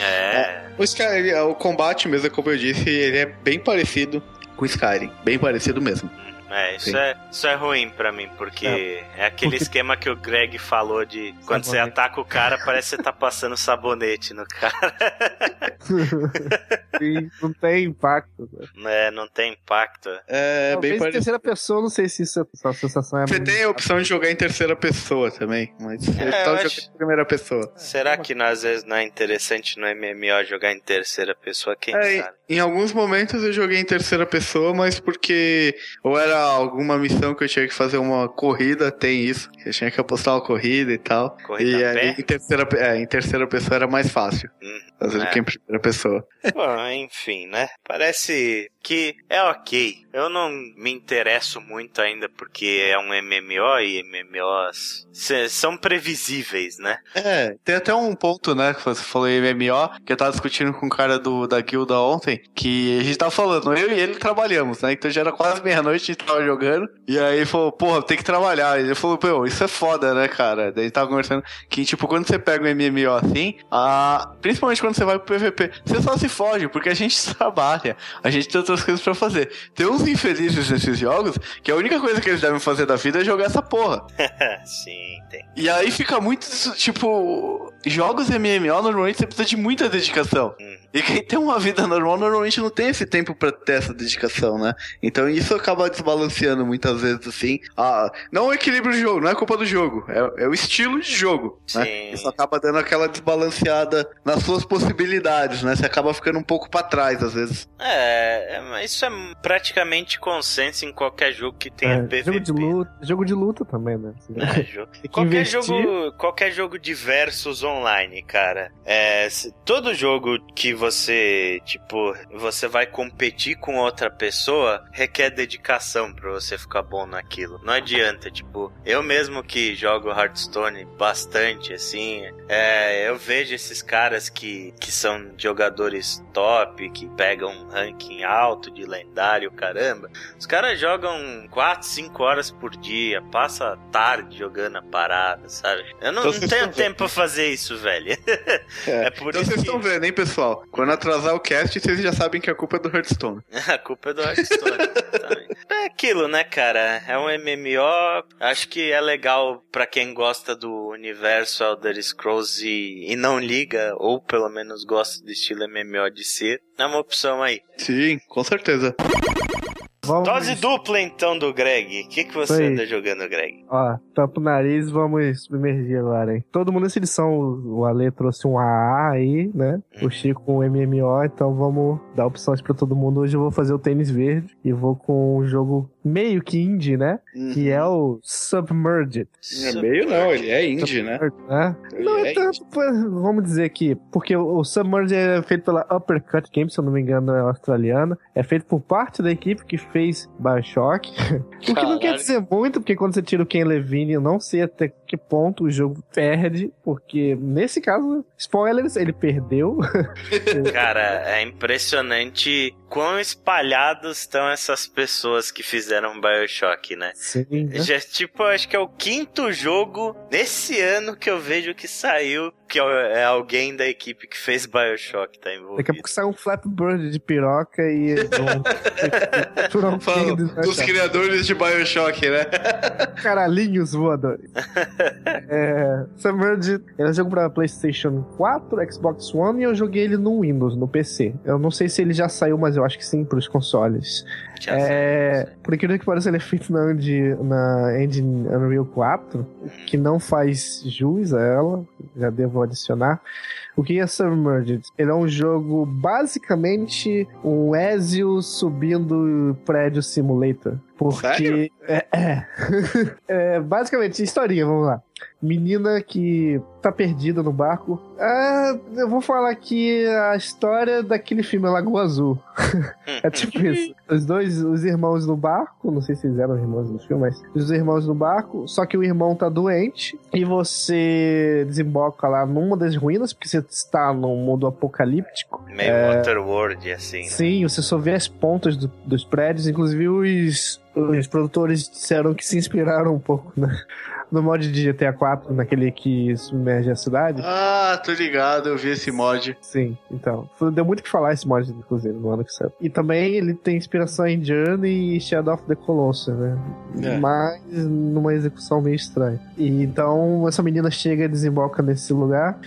é. O, Sky, o combate mesmo, como eu disse, ele é bem parecido com o Skyrim. Bem parecido mesmo. É, isso Sim. é, isso é ruim pra mim, porque é, aquele Porque- esquema que o Greg falou de quando você Sabonete. ataca o cara, parece que você tá passando sabonete no cara. [LAUGHS] Sim, não tem impacto. né? É, não tem impacto. É Talvez bem em parecido. terceira pessoa, não sei se isso, essa sensação é Você tem a opção de jogar em terceira pessoa também, mas você É, tá eu jogando acho- em primeira pessoa. Será que não, às vezes não é interessante no MMO jogar em terceira pessoa? Quem É, sabe? em alguns momentos eu joguei em terceira pessoa, mas porque ou era alguma missão que eu tinha que fazer uma corrida, tem isso. Eu tinha que apostar uma corrida e tal. Corrida e aí, em terceira, é, em terceira pessoa era mais fácil. Hum, Fazer do É. que em primeira pessoa. [LAUGHS] Bom, enfim, né? Parece que é ok. Eu não me interesso muito ainda porque é um MMO e MMOs são previsíveis, né? É, tem até um ponto, né, que você falou MMO, que eu tava discutindo com o cara do, da guilda ontem, que a gente tava falando, eu e ele trabalhamos, né, então já era quase meia-noite, a gente tava jogando, e aí falou, porra, tem que trabalhar, e ele falou, pô, isso é foda, né, cara, daí tava conversando que, tipo, quando você pega um MMO assim, a... principalmente quando você vai pro PVP, você só se foge, porque a gente [LAUGHS] trabalha, a gente tem outras coisas pra fazer. Tem uns infelizes nesses jogos, que a única coisa que eles devem fazer da vida é jogar essa porra. [LAUGHS] Sim, tem. E aí fica muito, tipo, jogos MMO normalmente você precisa de muita dedicação. Hum. E quem tem uma vida normal normalmente não tem esse tempo pra ter essa dedicação, né? Então isso acaba desbalanceando muitas vezes, assim. Ah, não o equilíbrio do jogo, não é culpa do jogo, é, é o estilo de jogo. Né? Sim. Isso acaba dando aquela desbalanceada nas suas possibilidades, né? Você acaba ficando um pouco pra trás, às vezes. É, é, mas isso é praticamente consenso em qualquer jogo que tenha É, PVP. jogo de luta, jogo de luta também, né? É, jogo- Tem que Qualquer investir. jogo, qualquer jogo de versus online, cara. É, se- todo jogo que você, tipo, você vai competir com outra pessoa requer dedicação pra você ficar bom naquilo. Não adianta, tipo, eu mesmo que jogo Hearthstone bastante, assim, é, eu vejo esses caras que, que são jogadores top, que pegam um ranking alto de lendário, caramba. Os caras jogam 4, 5 horas por dia, passa tarde jogando a parada, sabe? Eu não, Então não tenho tempo pra fazer isso, velho. [LAUGHS] É por então isso vocês que- estão vendo, hein, pessoal? Quando atrasar o cast, vocês já sabem que a culpa é do Hearthstone. [LAUGHS] A culpa é do Hearthstone. é aquilo, né, cara? É um MMO. Acho que é legal pra quem gosta do universo Elder Scrolls e, e não liga, ou pelo menos gosta do estilo MMO de ser. É uma opção aí. Sim, com certeza. Vamos, Dose dupla então do Greg. O que, que você anda jogando, Greg? Ó, tampa o nariz vamos submergir agora, hein? Todo mundo nessa edição, o Ale trouxe um AA aí, né? O Chico com um MMO, então vamos dar opções pra todo mundo. Hoje eu vou fazer o tênis verde e vou com um jogo meio que indie, né? Que é o Submerged. É meio não, ele é indie, né? né? Ele Não é é tanto, vamos dizer que, porque o Submerged é feito pela Uppercut Games, se eu não me engano, é australiana. É feito por parte da equipe que fez Bioshock. [LAUGHS] o que não quer dizer muito, porque quando você tira o Ken Levine, eu não sei até que ponto o jogo perde, porque nesse caso, spoilers, ele perdeu. [LAUGHS] Cara, é impressionante quão espalhados estão essas pessoas que fizeram Bioshock, né? Sim, né? Já, tipo, acho que é o quinto jogo nesse ano que eu vejo que saiu, que é é alguém da equipe que fez Bioshock tá envolvido. Daqui a pouco sai um Flatbird de piroca e [LAUGHS] vão do dos criadores de Bioshock, né? [LAUGHS] caralhinhos voadores. [LAUGHS] é, Submerged é um jogo pra PlayStation 4, Xbox One e eu joguei ele no Windows, no PC. Eu não sei se ele já saiu, mas eu acho que sim pros consoles. Já É, sei, por incrível que pareça, ele é feito na, Unde- na engine Unreal 4, que não faz jus a ela, já devo adicionar. O que é Submerged? Ele é um jogo basicamente um Ezio subindo prédio simulator. Porque. [LAUGHS] É, é. [LAUGHS] É, basicamente, historinha, vamos lá. Menina que tá perdida no barco. Ah, eu vou falar aqui a história daquele filme Lagoa Azul. [LAUGHS] é tipo isso. Os dois, os irmãos no barco, não sei se eles eram irmãos no filme, mas os irmãos no barco, só que o irmão tá doente e você desemboca lá numa das ruínas, porque você está num mundo apocalíptico. Meio Waterworld, assim. né? Sim, você só vê as pontas do- dos prédios, inclusive os, os produtores disseram que se inspiraram um pouco né, no mod de GTA 4, naquele que submerge a cidade. Ah, tô ligado, eu vi esse mod. Sim, então. Deu muito o que falar esse mod, inclusive, no ano que saiu. E também ele tem inspiração em Journey e Shadow of the Colossus, né? É. Mas numa execução meio estranha. E então essa menina chega e desemboca nesse lugar.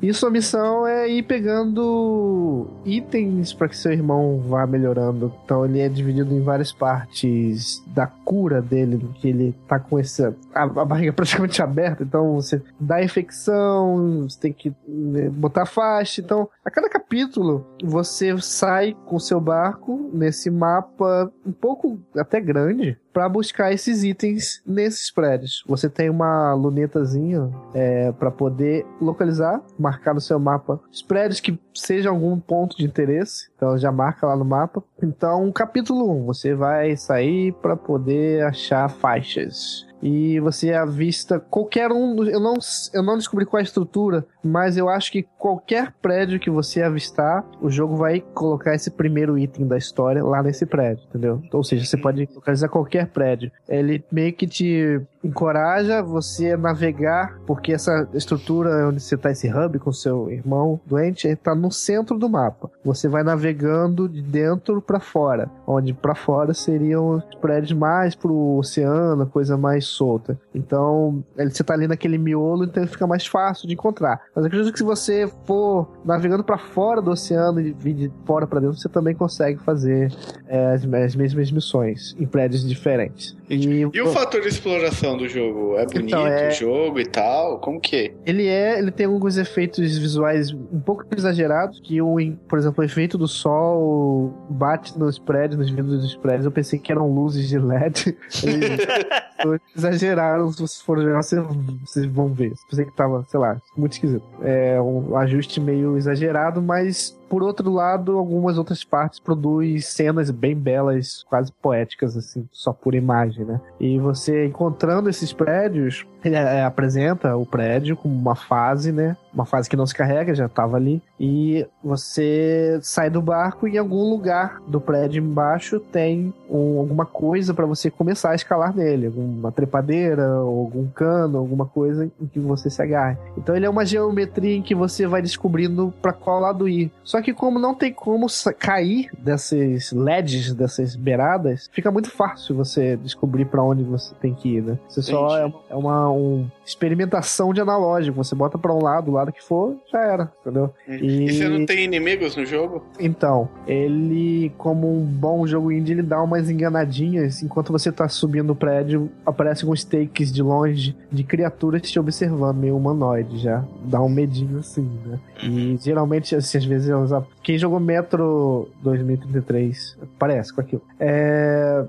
E sua missão é ir pegando itens para que seu irmão vá melhorando. Então ele é dividido em várias partes da cura dele, que ele tá com essa. A, a barriga praticamente [LAUGHS] aberta, então você dá infecção, você tem que né, botar faixa. Então, a cada capítulo, você sai com seu barco nesse mapa um pouco até grande para buscar esses itens nesses prédios. Você tem uma lunetazinha é, para poder localizar, marcar no seu mapa os prédios que sejam algum ponto de interesse. Então já marca lá no mapa. Então, capítulo 1, você vai sair para poder achar faixas. E você avista qualquer um. Eu não, eu não descobri qual é a estrutura, mas eu acho que qualquer prédio que você avistar, o jogo vai colocar esse primeiro item da história lá nesse prédio, entendeu? Ou seja, você pode localizar qualquer prédio. Ele meio que te encoraja você a navegar, porque essa estrutura onde você tá, esse hub com seu irmão doente, ele tá no centro do mapa. Você vai navegando de dentro para fora, onde para fora seriam os prédios mais pro oceano, coisa mais solta. Então, você tá ali naquele miolo, então fica mais fácil de encontrar. Mas acredito que se você for navegando para fora do oceano e vir de fora para dentro, você também consegue fazer é, as, as, mesmas missões em prédios diferentes. E, e o fator de exploração do jogo? É bonito então, é... o jogo e tal? Como que é? Ele é, ele tem alguns efeitos visuais um pouco exagerados, que o, por exemplo, o efeito do sol bate nos prédios, nos vidros dos prédios. Eu pensei que eram luzes de LED. [LAUGHS] exageraram, se vocês forem jogar, vocês vão ver. Pensei que tava, sei lá, muito esquisito. É um ajuste meio exagerado, mas por outro lado, algumas outras partes produz cenas bem belas, quase poéticas, assim, só por imagem, né? E você encontrando esses prédios, ele [LAUGHS] é, apresenta o prédio como uma fase, né? Uma fase que não se carrega, já estava ali. E você sai do barco e em algum lugar do prédio embaixo tem um, alguma coisa para você começar a escalar nele. Alguma trepadeira, ou algum cano, alguma coisa em que você se agarre. Então ele é uma geometria em que você vai descobrindo para qual lado ir. Só que como não tem como cair desses LEDs, dessas beiradas, fica muito fácil você descobrir para onde você tem que ir, né? Você só é, é uma um, experimentação de analógico. Você bota para um lado, o lado que for, já era, entendeu? E... e você não tem inimigos no jogo? Então, ele, como um bom jogo indie, ele dá umas enganadinhas. Enquanto você tá subindo o prédio, aparecem uns takes de longe de criaturas te observando, meio humanoide já. Dá um medinho assim, né? E geralmente, assim, às vezes elas. Quem jogou Metro 2033 parece com aquilo. É...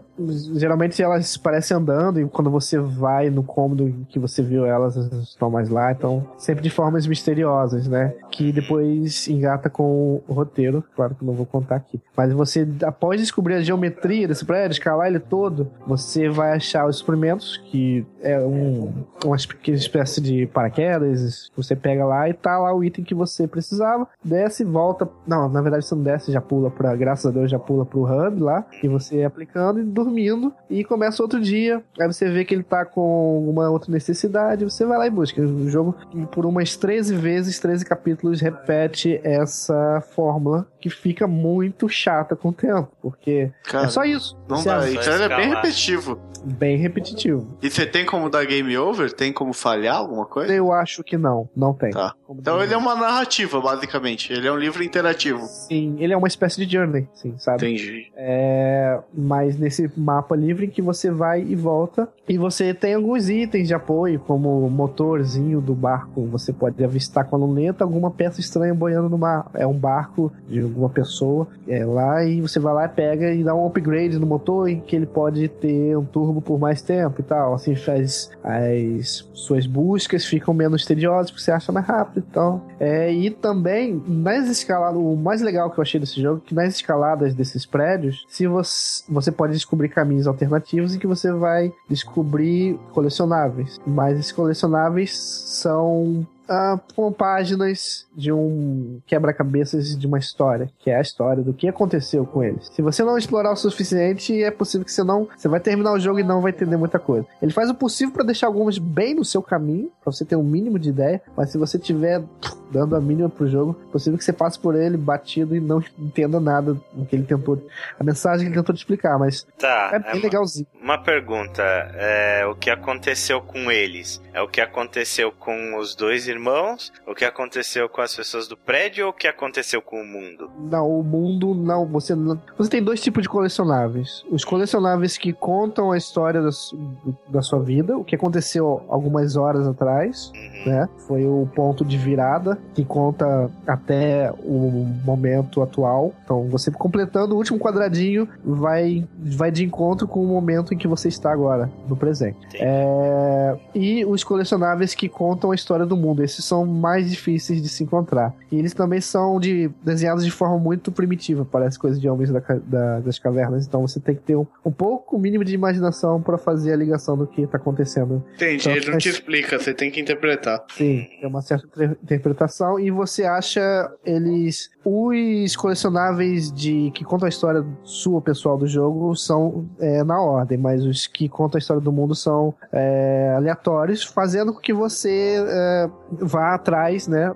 Geralmente elas parecem andando e quando você vai no cômodo que você viu elas, estão mais lá, então sempre de formas misteriosas, né? Que depois engata com o roteiro, claro que não vou contar aqui. Mas você, após descobrir a geometria desse prédio, escalar ele todo, você vai achar os experimentos, que é um, uma espécie de paraquedas, você pega lá e tá lá o item que você precisava, desce, volta. Não, na verdade você não desce, já pula pra, graças a Deus, já pula pro hub lá, e você aplicando e dormindo, e começa outro dia, aí você vê que ele tá com uma outra necessidade, você vai lá e busca. O jogo, por umas 13 vezes, 13 capítulos, repete essa fórmula que fica muito chata com o tempo, porque Cara, é só isso. Não dá, então é bem repetitivo. Bem repetitivo. E você tem como dar game over? Tem como falhar alguma coisa? Eu acho que não, não tem. Tá. então ele é uma narrativa, basicamente. Ele é um livro interativo. Sim, ele é uma espécie de journey, sim, sabe? Entendi. É, mas nesse mapa livre que você vai e volta, e você tem alguns itens de apoio, como o motorzinho do barco, você pode avistar com a luneta alguma peça estranha boiando no mar. É um barco de alguma pessoa é, lá e você vai lá e pega e dá um upgrade no motor em que ele pode ter um turbo por mais tempo e tal. Assim faz as suas buscas ficam menos tediosas porque você acha mais rápido e tal. É, e também nas escaladas, o mais legal que eu achei desse jogo é que nas escaladas desses prédios, se você, você pode descobrir caminhos alternativos em que você vai descobrir colecionáveis. Mas esses colecionáveis são ah, com páginas de um quebra-cabeças de uma história, que é a história do que aconteceu com eles. Se você não explorar o suficiente, é possível que você não, você vai terminar o jogo e não vai entender muita coisa. Ele faz o possível para deixar algumas bem no seu caminho, para você ter um mínimo de ideia, mas se você tiver dando a mínima pro jogo, é possível que você passe por ele batido e não entenda nada do que ele tentou, a mensagem que ele tentou te explicar, mas tá, é bem é legalzinho. Uma pergunta, é, o que aconteceu com eles? É o que aconteceu com os dois irmãos? O que aconteceu com as pessoas do prédio ou o que aconteceu com o mundo? Não, o mundo não. Você, não, você tem dois tipos de colecionáveis. Os colecionáveis que contam a história da, da sua vida, o que aconteceu algumas horas atrás, uhum. né? Foi o ponto de virada que conta até o momento atual. Então, você completando o último quadradinho vai, vai de encontro com o momento em que você está agora, no presente. É, e os colecionáveis que contam a história do mundo. Esses são mais difíceis de se encontrar. E eles também são de, desenhados de forma muito primitiva, parece coisa de homens da, da, das cavernas. Então você tem que ter um, um pouco mínimo de imaginação para fazer a ligação do que está acontecendo. Entendi, então, ele não te explica, você tem que interpretar. Sim, é uma certa interpretação e você acha eles os colecionáveis de que contam a história sua pessoal do jogo são é, na ordem, mas os que contam a história do mundo são é, aleatórios, fazendo com que você é, vá atrás, né,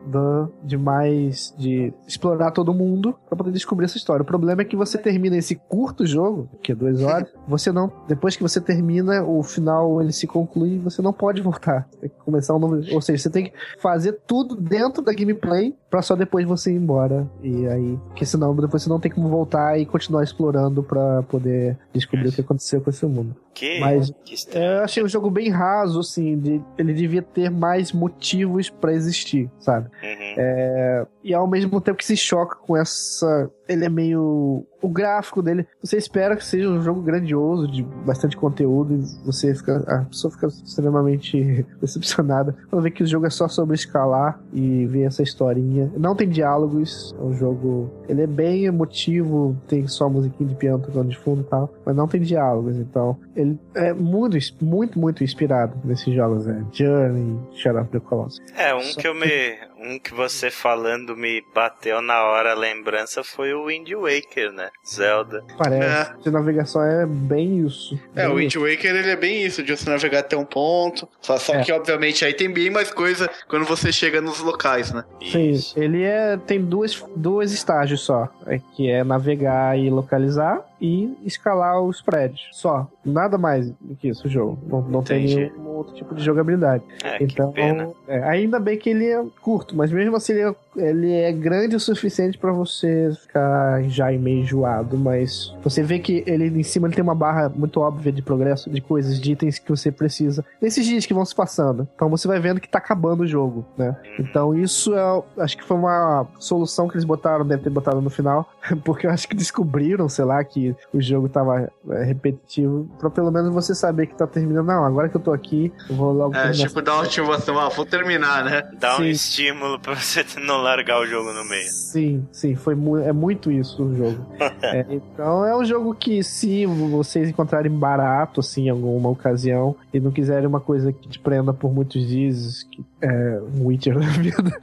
de mais de explorar todo mundo para poder descobrir essa história. O problema é que você termina esse curto jogo, que é duas horas, você não, depois que você termina, o final ele se conclui, você não pode voltar. Tem que começar um novo, ou seja, você tem que fazer tudo dentro da gameplay para só depois você ir embora. E aí, porque senão depois você não tem como voltar e continuar explorando para poder descobrir o que aconteceu com esse mundo. Que, Mas que é, eu achei o jogo bem raso, assim, de, ele devia ter mais motivos pra existir, sabe? Uhum. É, e ao mesmo tempo que se choca com essa. Ele é meio. O gráfico dele. Você espera que seja um jogo grandioso, de bastante conteúdo, e você fica. A pessoa fica extremamente [LAUGHS] decepcionada quando vê que o jogo é só sobre escalar e ver essa historinha. Não tem diálogos, é um jogo. Ele é bem emotivo, tem só musiquinha de piano tocando de fundo e tal, mas não tem diálogos, então. Ele é muito, muito, muito inspirado nesses jogos, né? Journey, Shadow of the Colossus. É, um Só que eu me. Um que você falando me bateu na hora a lembrança foi o Wind Waker, né? Zelda. Parece. De navegação é bem isso. É, Bem o Wind Waker ele é bem isso, de você navegar até um ponto. Só, só É. que, obviamente, aí tem bem mais coisa quando você chega nos locais, né? Sim, Isso. ele é, tem duas, dois estágios só, é, que é navegar e localizar e escalar os prédios. Só, nada mais do que isso o jogo. Não, não tem nenhum outro tipo de jogabilidade. É, então, que pena. é, ainda bem que ele é curto, mas mesmo assim ele é, ele é grande o suficiente pra você ficar já meio enjoado, mas você vê que ele em cima ele tem uma barra muito óbvia de progresso, de coisas, de itens que você precisa nesses dias que vão se passando. Então você vai vendo que tá acabando o jogo, né? Uhum. Então isso é, acho que foi uma solução que eles botaram, deve ter botado no final, [LAUGHS] porque eu acho que descobriram, sei lá, que o jogo tava é, repetitivo, pra pelo menos você saber que tá terminando. Não, agora que eu tô aqui, eu vou logo É, tipo, dá uma motivação, ah, vou terminar, né? Dá um Sim. estímulo pra você não largar o jogo no meio. Sim, sim, foi mu é muito isso o jogo. [LAUGHS] É, então é um jogo que se vocês encontrarem barato, assim, em alguma ocasião, e não quiserem uma coisa que te prenda por muitos dias, que é um Witcher [LAUGHS] da vida,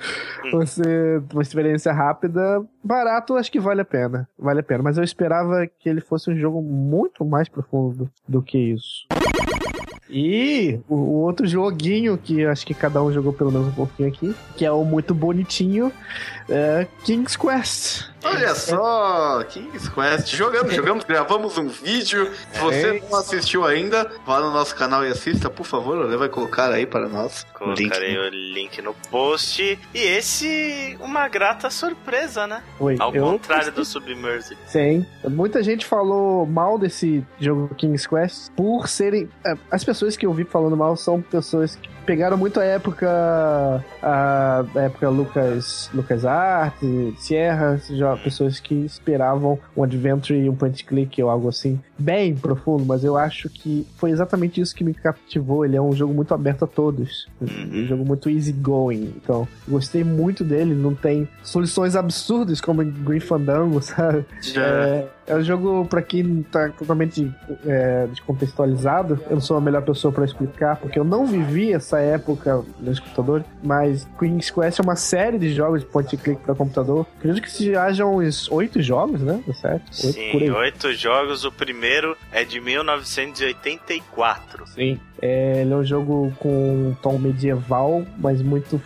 você uma experiência rápida, barato, acho que vale a pena. Vale a pena. Mas eu esperava que ele fosse um jogo muito mais profundo do que isso. E o, o outro joguinho que acho que cada um jogou pelo menos um pouquinho aqui, que é o muito bonitinho, é King's Quest. Olha só, King's Quest. Jogamos, jogamos, gravamos um vídeo. Se você não assistiu ainda, vá no nosso canal e assista, por favor. Ele vai colocar aí para nós. o link. Colocarei o link no post. E esse, uma grata surpresa, né? Foi. Ao eu contrário do gostei. Submerged. Sim. Muita gente falou mal desse jogo King's Quest por serem. é, As pessoas que eu vi falando mal são pessoas que pegaram muito a época. A, época Lucas, Lucas Arts, Sierra, já pessoas que esperavam um adventure e um point click ou algo assim, bem profundo, mas eu acho que foi exatamente isso que me cativou. Ele é um jogo muito aberto a todos. Um jogo muito easygoing. Então, gostei muito dele. Não tem soluções absurdas como Green Fandango, [LAUGHS] sabe? É, é um jogo, pra quem tá totalmente é, descontextualizado, eu não sou a melhor pessoa pra explicar, porque eu não vivi essa época nos computadores, mas Queen's Quest é uma série de jogos de point and click pra computador. Acredito que se haja uns oito jogos, né? Certo? Oito por Sim, oito jogos. O primeiro é de 1984. Sim. É, ele é um jogo com um tom medieval, mas muito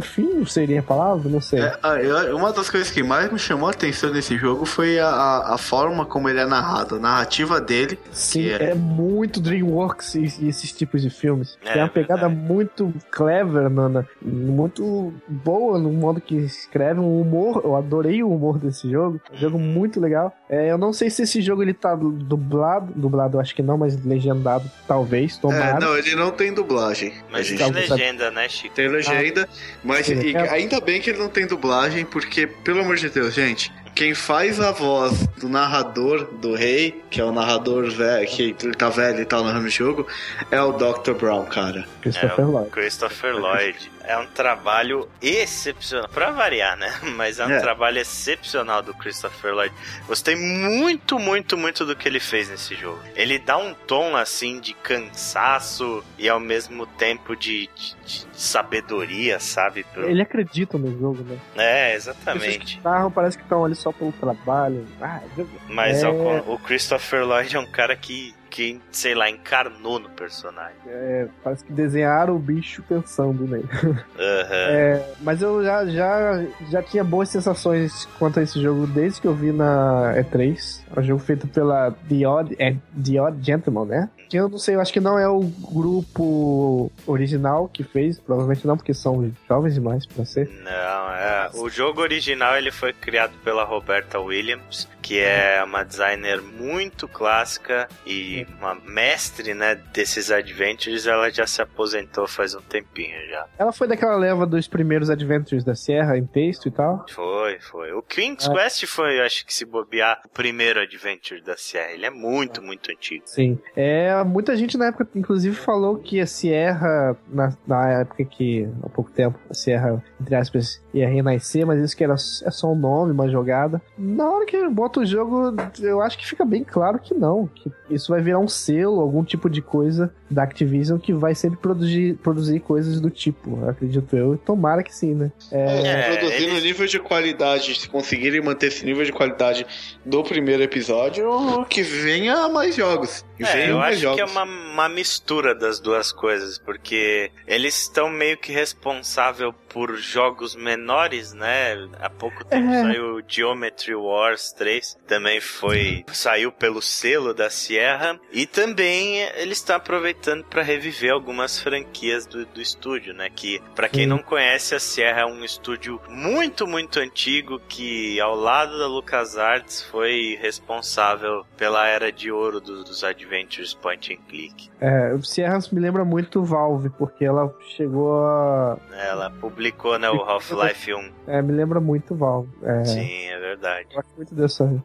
fofinho, seria a palavra? Não sei. É, ah, uma das coisas que mais me chamou a atenção nesse jogo foi a, a, a forma como ele é narrado, a narrativa dele. Sim, que é... muito DreamWorks e, e esses tipos de filmes. É, Tem uma pegada verdade. muito clever, na, muito boa no modo que escreve, um humor. Eu adorei o humor desse jogo. É um jogo muito legal. É, eu não sei se esse jogo ele tá dublado, dublado eu acho que não, mas legendado talvez, É, tomara. não, ele não tem dublagem. Mas tem Calma, sabe- legenda, né, Chico? tem legenda, mas e- ainda bem que ele não tem dublagem, porque, pelo amor de Deus, gente, quem faz a voz do narrador do rei, que é o narrador velho, que ele tá velho e tal narrando o jogo, é o Dr. Brown, cara. Christopher É, o Lloyd. Christopher Lloyd. É um trabalho excepcional. Pra variar, né? [LAUGHS] Mas é um É. trabalho excepcional do Christopher Lloyd. Gostei muito, muito, muito do que ele fez nesse jogo. Ele dá um tom assim de cansaço e ao mesmo tempo de, de- de sabedoria, sabe? Pro- Ele acredita no jogo, né? É, exatamente. narram parece que estão ali só pelo trabalho. Ah, Mas É. o Christopher Lloyd é um cara que, que, sei lá, encarnou no personagem. É, parece que desenharam o bicho pensando nele. [LAUGHS] Uhum. É, mas eu já, já, já tinha boas sensações quanto a esse jogo desde que eu vi na E3. É um jogo feito pela The Odd, é, The Odd Gentleman, né? Que eu não sei, eu acho que não é o grupo original que fez, provavelmente não, porque são jovens demais pra ser. Não, é. O jogo original ele foi criado pela Roberta Williams, que é uma designer muito clássica e uma mestre, né, desses adventures. Ela já se aposentou faz um tempinho já. Ela foi daquela leva dos primeiros adventures da Sierra em texto e tal. Foi, foi. O King's Quest foi, acho que se bobear, o primeiro adventure da Sierra. Ele é muito, muito antigo. Sim. É, muita gente na época, inclusive, falou que a Sierra, na, na época que, há pouco tempo, a Sierra, entre aspas, ia renascer, mas isso que era é só um nome, uma jogada. Na hora que bota o jogo, eu acho que fica bem claro que não. Que isso vai virar um selo, algum tipo de coisa da Activision que vai sempre produzir, produzir coisas do tipo, acredito eu. Tomara que sim, né? É, É, produzindo eles- nível de qualidade, se conseguirem manter esse nível de qualidade do primeiro episódio, que venha mais jogos. Que É, venham eu mais acho jogos. que é uma, uma mistura das duas coisas, porque eles estão meio que responsável por jogos menores, né? Há pouco tempo É. saiu Geometry Wars 3, também foi saiu pelo selo da Sierra e também ele está aproveitando para reviver algumas franquias do, do estúdio, né? Que para quem Sim. não conhece a Sierra é um estúdio muito muito antigo que ao lado da LucasArts foi responsável pela era de ouro do- dos adventures point and click. É, o Sierra me lembra muito Valve, porque ela chegou a. Ela publicou né, o Half-Life 1. É, me lembra muito Valve. É, Sim, é verdade. Eu gosto muito dessa.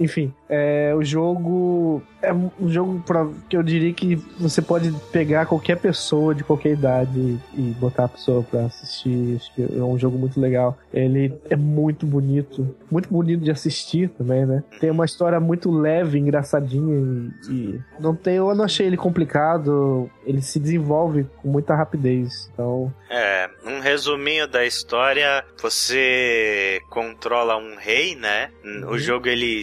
Enfim, é, o jogo é um jogo pra, que eu diria que você pode pegar qualquer pessoa de qualquer idade e botar a pessoa pra assistir. Acho que é um jogo muito legal. Ele é muito bonito, muito bonito de assistir também, né? Tem uma história muito leve, engraçadinha e, e não tem, eu não achei ele complicado. Ele se desenvolve com muita rapidez. Então, É, um resuminho da história, você controla um rei, né? O jogo ele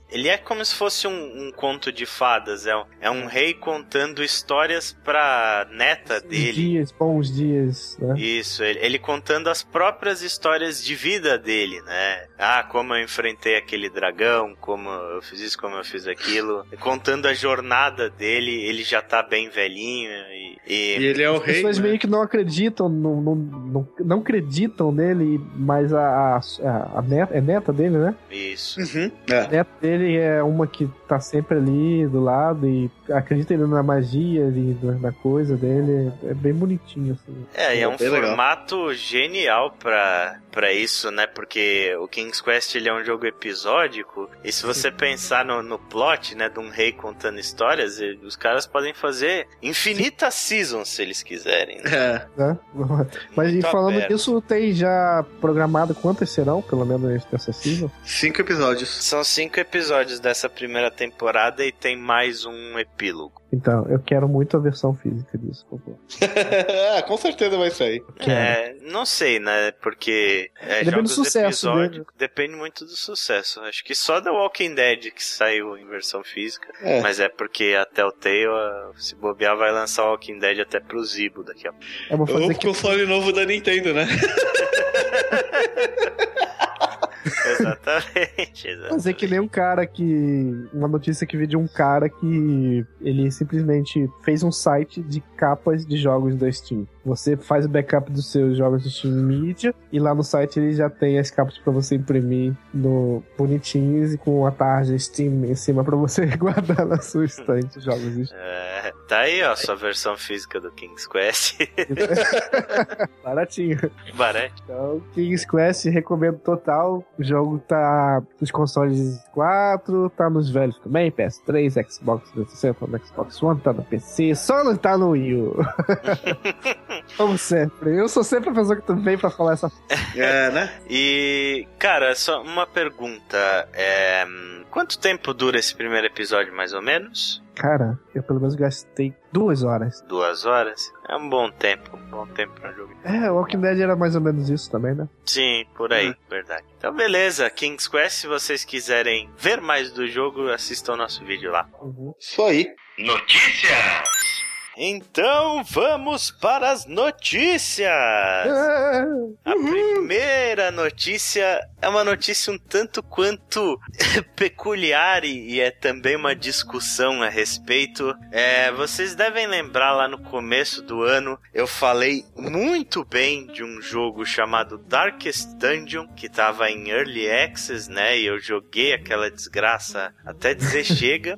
ele é como se fosse um, um conto de fadas, é um, é um rei contando histórias pra neta os dele. dias, bons dias, né? Isso, ele, ele contando as próprias histórias de vida dele, né? Ah, como eu enfrentei aquele dragão, como eu fiz isso, como eu fiz aquilo. Contando a jornada dele, ele já tá bem velhinho e. e- E ele é o As rei. pessoas né? meio que não acreditam, não, não, não, não acreditam nele, mas a, a, a neta, é neta dele, né? Isso. Uhum. É. A neta dele é uma que tá sempre ali do lado e acredita ele na magia e na, coisa dele. É bem bonitinho, assim. É, e é um Bem legal. formato genial pra, pra isso, né? Porque o King's Quest ele é um jogo episódico. E se você pensar no, no plot, né, de um rei contando histórias, e- os caras podem fazer infinitas seasons se eles quiserem. né? É. Né? Mas e Muito falando aberto. disso, tem já programado quantas serão, pelo menos nessa season? Cinco episódios. São cinco episódios dessa primeira temporada e tem mais um epílogo. Então, eu quero muito a versão física disso, por favor. é, [LAUGHS] com certeza vai sair. É, não sei, né? Porque é, Depende do sucesso depende muito do sucesso. Acho que só The Walking Dead que saiu em versão física. É. Mas é porque a Telltale, a- se bobear, vai lançar o Walking Dead até pro Zibo daqui a pouco. Eu vou fazer Ou que console novo da Nintendo, né? [LAUGHS] [LAUGHS] exatamente, Fazer exatamente. que nem um cara que. Uma notícia que vi de um cara que ele simplesmente fez um site de capas de jogos da Steam. Você faz o backup dos seus jogos de Steam Media e lá no site ele já tem as capas pra você imprimir no bonitinhos e com a tarja Steam em cima pra você [LAUGHS] guardar na sua estante os jogos de Steam. É, tá aí, ó, sua versão física do King's Quest. [LAUGHS] Baratinho. Barato. Então, King's Quest recomendo total. O jogo tá nos consoles 4, tá nos velhos também, PS3, Xbox 360, no Xbox One, tá no PC, só não tá no Wii U. [LAUGHS] Como sempre. Eu sou sempre a pessoa que vem pra falar essa. [LAUGHS] É, né? E, cara, só uma pergunta. É, quanto tempo dura esse primeiro episódio, mais ou menos? Cara, eu pelo menos gastei duas horas. Duas horas? É um bom tempo, um bom tempo pra jogar. É, o Walking Dead era mais ou menos isso também, né? Sim, por aí, verdade. Então beleza, King's Quest, se vocês quiserem ver mais do jogo, assistam nosso vídeo lá. Isso aí. Notícias! Então vamos para as notícias! A primeira notícia é uma notícia um tanto quanto [LAUGHS] peculiar e é também uma discussão a respeito. É, vocês devem lembrar lá no começo do ano eu falei muito bem de um jogo chamado Darkest Dungeon que estava em Early Access, né? E eu joguei aquela desgraça até dizer [LAUGHS] chega.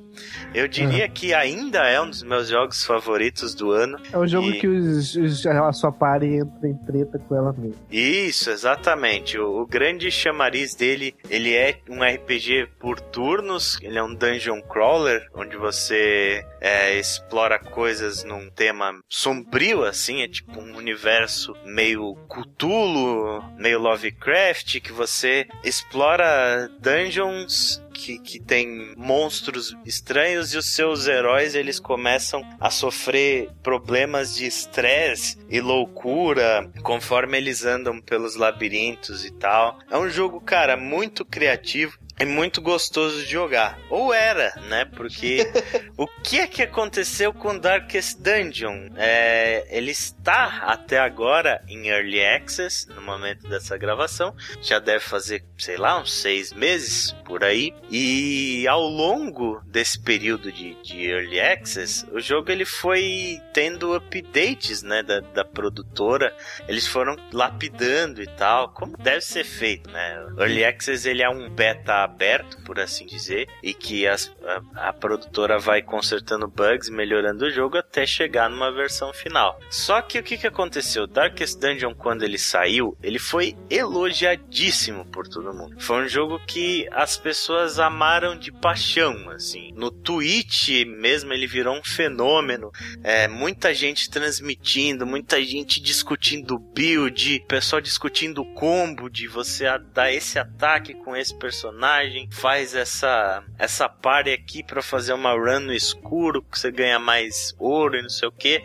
Eu diria que ainda é um dos meus jogos favoritos do ano. É um jogo E- que os, os, a sua party entra em treta com ela mesmo. Isso, exatamente. O, o grande chamariz dele, ele é um RPG por turnos, ele é um dungeon crawler, onde você é, explora coisas num tema sombrio, assim, é tipo um universo meio Cthulhu, meio Lovecraft, que você explora dungeons que, que tem monstros estranhos e os seus heróis eles começam a sofrer problemas de estresse e loucura conforme eles andam pelos labirintos e tal. É um jogo, cara, muito criativo. É muito gostoso de jogar. Ou era, né? Porque [LAUGHS] o que é que aconteceu com Darkest Dungeon? É, ele está até agora em Early Access, no momento dessa gravação. Já deve fazer, sei lá, uns seis meses por aí. E ao longo desse período de, de Early Access, o jogo ele foi tendo updates, né? Da, da produtora. Eles foram lapidando e tal, como deve ser feito, né? Early Access ele é um beta aberto, por assim dizer, e que as- a, a produtora vai consertando bugs, melhorando o jogo até chegar numa versão final. Só que o que, que aconteceu? Darkest Dungeon, quando ele saiu, ele foi elogiadíssimo por todo mundo. Foi um jogo que as pessoas amaram de paixão, assim. No Twitch mesmo ele virou um fenômeno. É, muita gente transmitindo, muita gente discutindo build, pessoal discutindo combo de você dar esse ataque com esse personagem, faz essa essa party aqui pra fazer uma run no escuro, que você ganha mais ouro e não sei o que.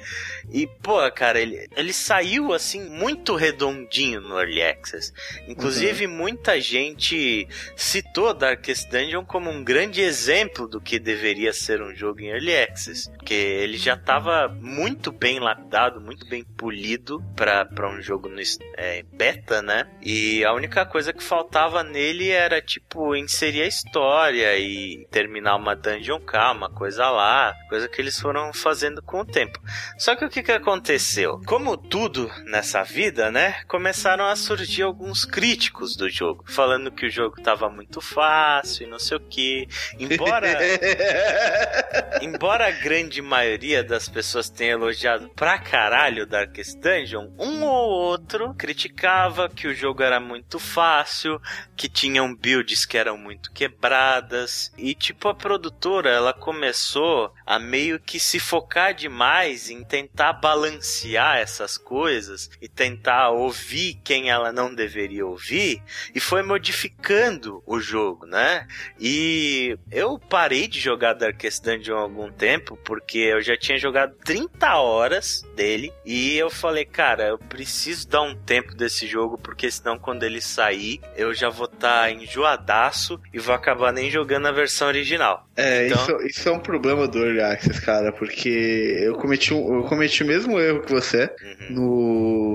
E pô, cara, ele, ele saiu assim muito redondinho no Early Access. Inclusive muita gente citou Darkest Dungeon como um grande exemplo do que deveria ser um jogo em Early Access, porque ele já estava muito bem lapidado, muito bem polido para um jogo no é, beta, né? E a única coisa que faltava nele era tipo inserir a história e terminar uma dungeon calma, coisa lá, coisa que eles foram fazendo com o tempo. Só que o que, que aconteceu? Como tudo nessa vida, né? Começaram a surgir alguns críticos do jogo, falando que o jogo tava muito fácil e não sei o que. Embora. [LAUGHS] Embora a grande maioria das pessoas tenha elogiado pra caralho Darkest Dungeon, um ou outro criticava que o jogo era muito fácil, que tinham builds que eram muito quebradas. E tipo, a produtora ela começou a meio que se focar demais em tentar balancear essas coisas e tentar ouvir quem ela não deveria ouvir e foi modificando o jogo, né? E eu parei de jogar Darkest Dungeon há algum tempo, porque eu já tinha jogado 30 horas dele, e eu falei, cara, eu preciso dar um tempo desse jogo, porque senão quando ele sair, eu já vou estar enjoadaço e vou acabar nem jogando a versão original. É, Então- isso, isso é um problema do Early Access, cara, porque eu cometi, um, eu cometi o mesmo erro que você Uhum.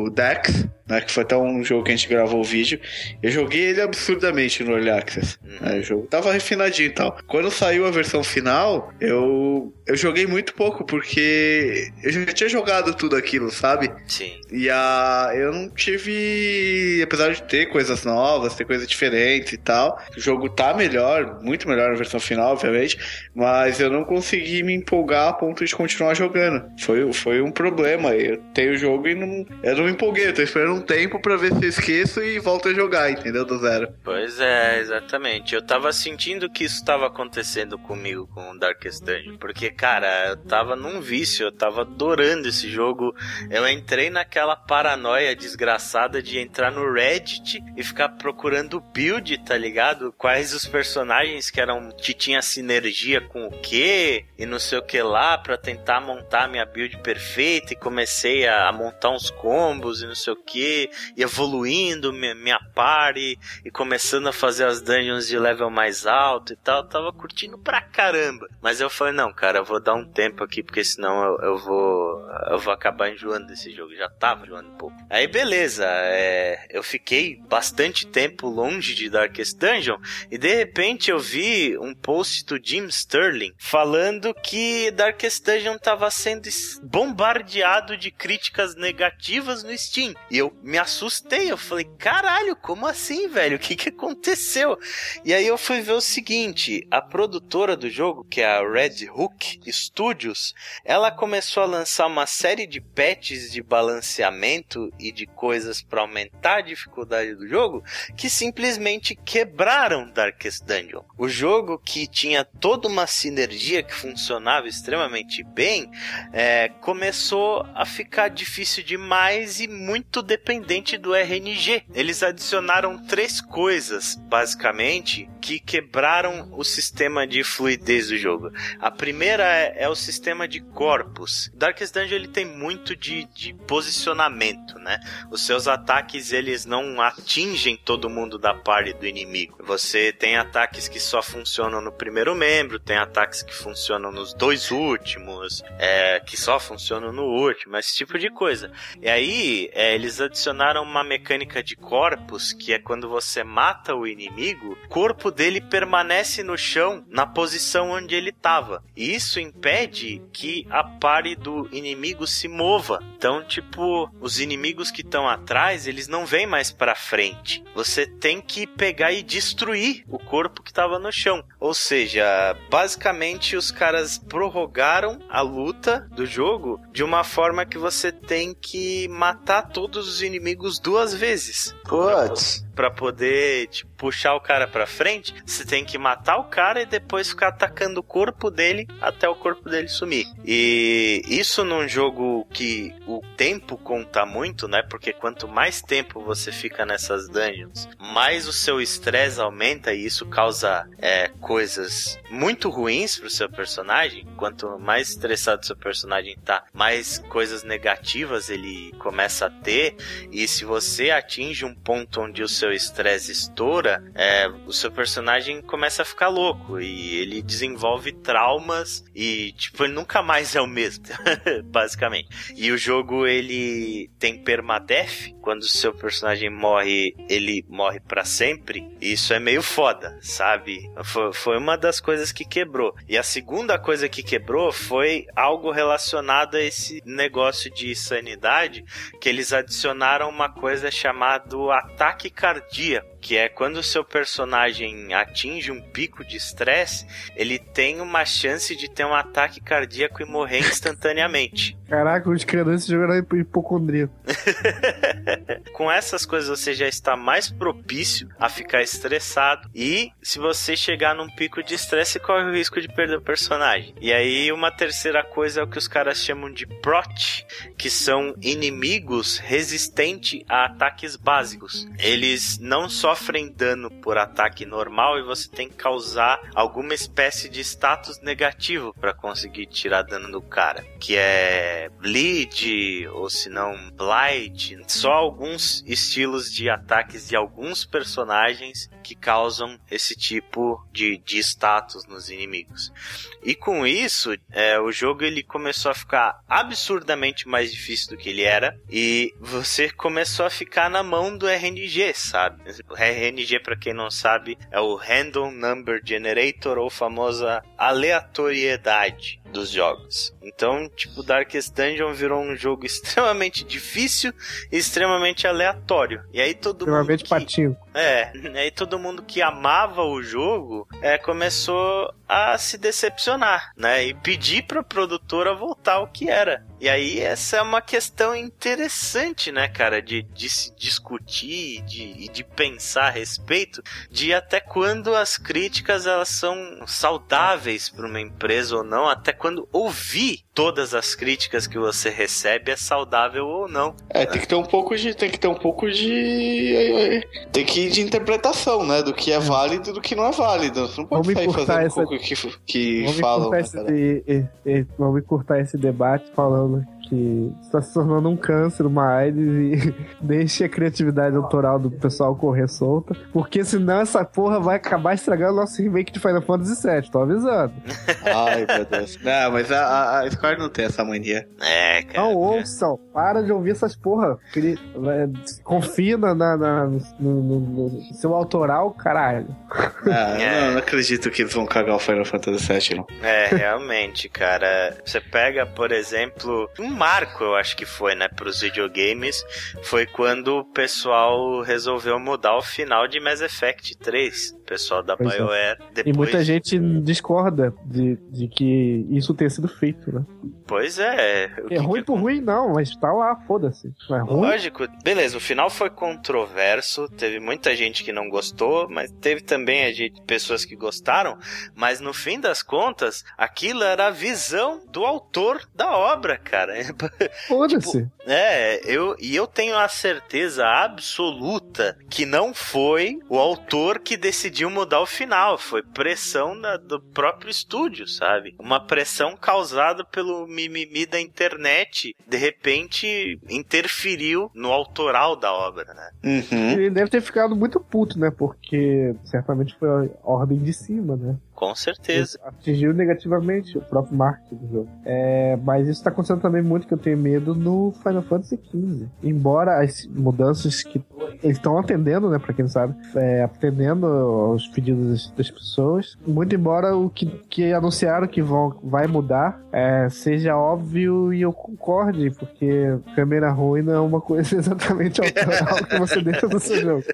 no Dex, né, que foi até um jogo que a gente gravou o vídeo. Eu joguei ele absurdamente no Early Access. Uhum. né, o jogo tava refinadinho e tal. Quando saiu a versão final, eu, eu joguei muito pouco, porque eu já tinha jogado tudo aquilo, sabe? Sim. E a, eu não tive. Apesar de ter coisas novas, ter coisas diferentes e tal, o jogo tá melhor, muito melhor na versão final, obviamente, mas eu não consegui me empolgar a ponto de continuar jogando. Foi, foi um problema. Eu tenho o jogo e não, eu não me empolguei. Eu tô esperando um tempo pra ver se eu esqueço e volto a jogar, entendeu? Do zero. Pois é, exatamente. Eu tava sentindo que isso tava acontecendo comigo com o Darkest Dungeon. Porque, cara, eu tava num vício, eu tava adorando esse jogo. Eu entrei naquela paranoia desgraçada de entrar no Reddit e ficar procurando build, tá ligado? Quais os personagens que eram que tinha sinergia com o que e não sei o que lá para tentar montar minha build perfeita e comecei a, montar uns combos e não sei o que, e evoluindo minha, minha party e começando a fazer as dungeons de level mais alto e tal. Eu tava curtindo pra caramba. Mas eu falei, não, cara, eu vou dar um tempo aqui porque senão eu, eu vou eu vou acabar enjoando desse jogo. Já tava enjoando um pouco. Aí beleza, é, eu fiquei bastante tempo longe de Darkest Dungeon e de repente eu vi um post do Jim Sterling falando que Darkest Dungeon tava sendo bombardeado de críticas negativas no Steam. E eu me assustei, eu falei, caralho, como assim, velho? O que que aconteceu? E aí eu fui ver o seguinte, a produtora do jogo, que é a Red Hook Studios, ela começou a lançar uma série de patches de balanceamento e de coisas para aumentar a dificuldade do jogo que simplesmente quebraram Darkest Dungeon. O jogo que tinha toda uma sinergia que funcionava extremamente bem, é, começou a ficar difícil demais e muito dependente do RNG. Eles adicionaram três coisas, basicamente, que quebraram o sistema de fluidez do jogo. A primeira é, é o sistema de corpos. Darkest Dungeon ele tem muito de, de posicionamento, né? Os seus ataques eles não atingem todo mundo da parte do inimigo. Você tem ataques que só funcionam no primeiro membro, tem ataques que funcionam nos dois últimos, é, que só funcionam no último, esse tipo de coisa. E aí é, eles adicionaram uma mecânica de corpos que é quando você mata o inimigo, o corpo dele permanece no chão na posição onde ele estava. E isso impede que a pare do inimigo se mova. Então, tipo, os inimigos que estão atrás, eles não vêm mais para frente. Você tem que pegar e destruir o corpo que estava no chão. Ou seja, basicamente os caras prorrogaram a luta do jogo de uma forma que você tem que matar todos os inimigos duas vezes. Putz para poder tipo, puxar o cara para frente, você tem que matar o cara e depois ficar atacando o corpo dele até o corpo dele sumir. E isso num jogo que o tempo conta muito, né? Porque quanto mais tempo você fica nessas dungeons, mais o seu estresse aumenta e isso causa é, coisas muito ruins pro seu personagem. Quanto mais estressado seu personagem tá, mais coisas negativas ele começa a ter. E se você atinge um ponto onde o seu seu estresse estoura, é, o seu personagem começa a ficar louco e ele desenvolve traumas e, tipo, ele nunca mais é o mesmo, [LAUGHS] basicamente. E o jogo, ele tem permadeath, quando o seu personagem morre, ele morre para sempre. E isso é meio foda, sabe? Foi, foi uma das coisas que quebrou. E a segunda coisa que quebrou foi algo relacionado a esse negócio de sanidade, que eles adicionaram uma coisa chamada ataque cardíaco que é quando o seu personagem atinge um pico de estresse, ele tem uma chance de ter um ataque cardíaco e morrer [LAUGHS] instantaneamente. Caraca, os crianças jogaram hipocondria. [LAUGHS] Com essas coisas você já está mais propício a ficar estressado e se você chegar num pico de estresse, corre o risco de perder o personagem. E aí uma terceira coisa é o que os caras chamam de prot, que são inimigos resistentes a ataques básicos. Eles não só sofrem dano por ataque normal e você tem que causar alguma espécie de status negativo para conseguir tirar dano do cara, que é bleed ou se não blight, só alguns estilos de ataques de alguns personagens que causam esse tipo de, de status nos inimigos. E com isso, é, o jogo ele começou a ficar absurdamente mais difícil do que ele era e você começou a ficar na mão do RNG, sabe? O RNG, para quem não sabe, é o Random Number Generator ou famosa aleatoriedade dos jogos. Então, tipo, Darkest Dungeon virou um jogo [LAUGHS] extremamente difícil e extremamente aleatório. E aí todo mundo. Que... patinho. É, aí todo mundo que amava o jogo é, começou a se decepcionar, né? E pedir pra produtora voltar ao que era. E aí essa é uma questão interessante, né, cara, de, de se discutir e de, de pensar a respeito de até quando as críticas elas são saudáveis para uma empresa ou não, até quando ouvir todas as críticas que você recebe é saudável ou não. É, tem que ter um pouco de. Tem que ter um pouco de. Tem que ir de interpretação, né? Do que é válido e do que não é válido. Você não pode Vamos sair fazendo essa- pouco que, que Vamos falam. né, esse, cara? e- e- e- vamos encurtar esse debate falando que está se tornando um câncer, uma AIDS e [LAUGHS] deixe a criatividade autoral do pessoal correr solta, porque senão essa porra vai acabar estragando o nosso remake de Final Fantasy VII, tô avisando. Ai, meu Deus. Não, mas a, a, a Square não tem essa mania. É, cara. Não ouçam, para de ouvir essas porra. Confia na, na- na- no, no- no seu autoral, caralho. Ah, É. não, não acredito que eles vão cagar o Final Fantasy VII, não. É, realmente, cara. Você pega, por exemplo, um marco, eu acho que foi, né, pros videogames, foi quando o pessoal resolveu mudar o final de Mass Effect 3. Pessoal da Pois é. BioWare. E Depois, muita gente discorda de, de que isso tenha sido feito, né? Pois é. que É que ruim por ruim, não, mas tá lá, foda-se. É. Lógico, beleza, o final foi controverso, teve muita gente que não gostou, mas teve também a gente, pessoas que gostaram, mas no fim das contas, aquilo era a visão do autor da obra, cara. [LAUGHS] Foda-se. É, eu, e eu tenho a certeza absoluta que não foi o autor que decidiu mudar o final, foi pressão da- do próprio estúdio, sabe? Uma pressão causada pelo mimimi da internet, de repente interferiu no autoral da obra, né? Uhum. Ele deve ter ficado muito puto, né? Porque certamente foi a ordem de cima, né? Com certeza. Atingiu negativamente o próprio marketing do jogo. É, mas isso tá acontecendo também muito que eu tenho medo no Final Fantasy XV. Embora as mudanças que eles estão atendendo, né? Pra quem sabe, é, atendendo aos pedidos das, das pessoas. Muito embora o que, que anunciaram que vão, vai mudar é, seja óbvio e eu concorde, porque câmera ruim não é uma coisa [LAUGHS] exatamente autoral que você deixa no seu jogo.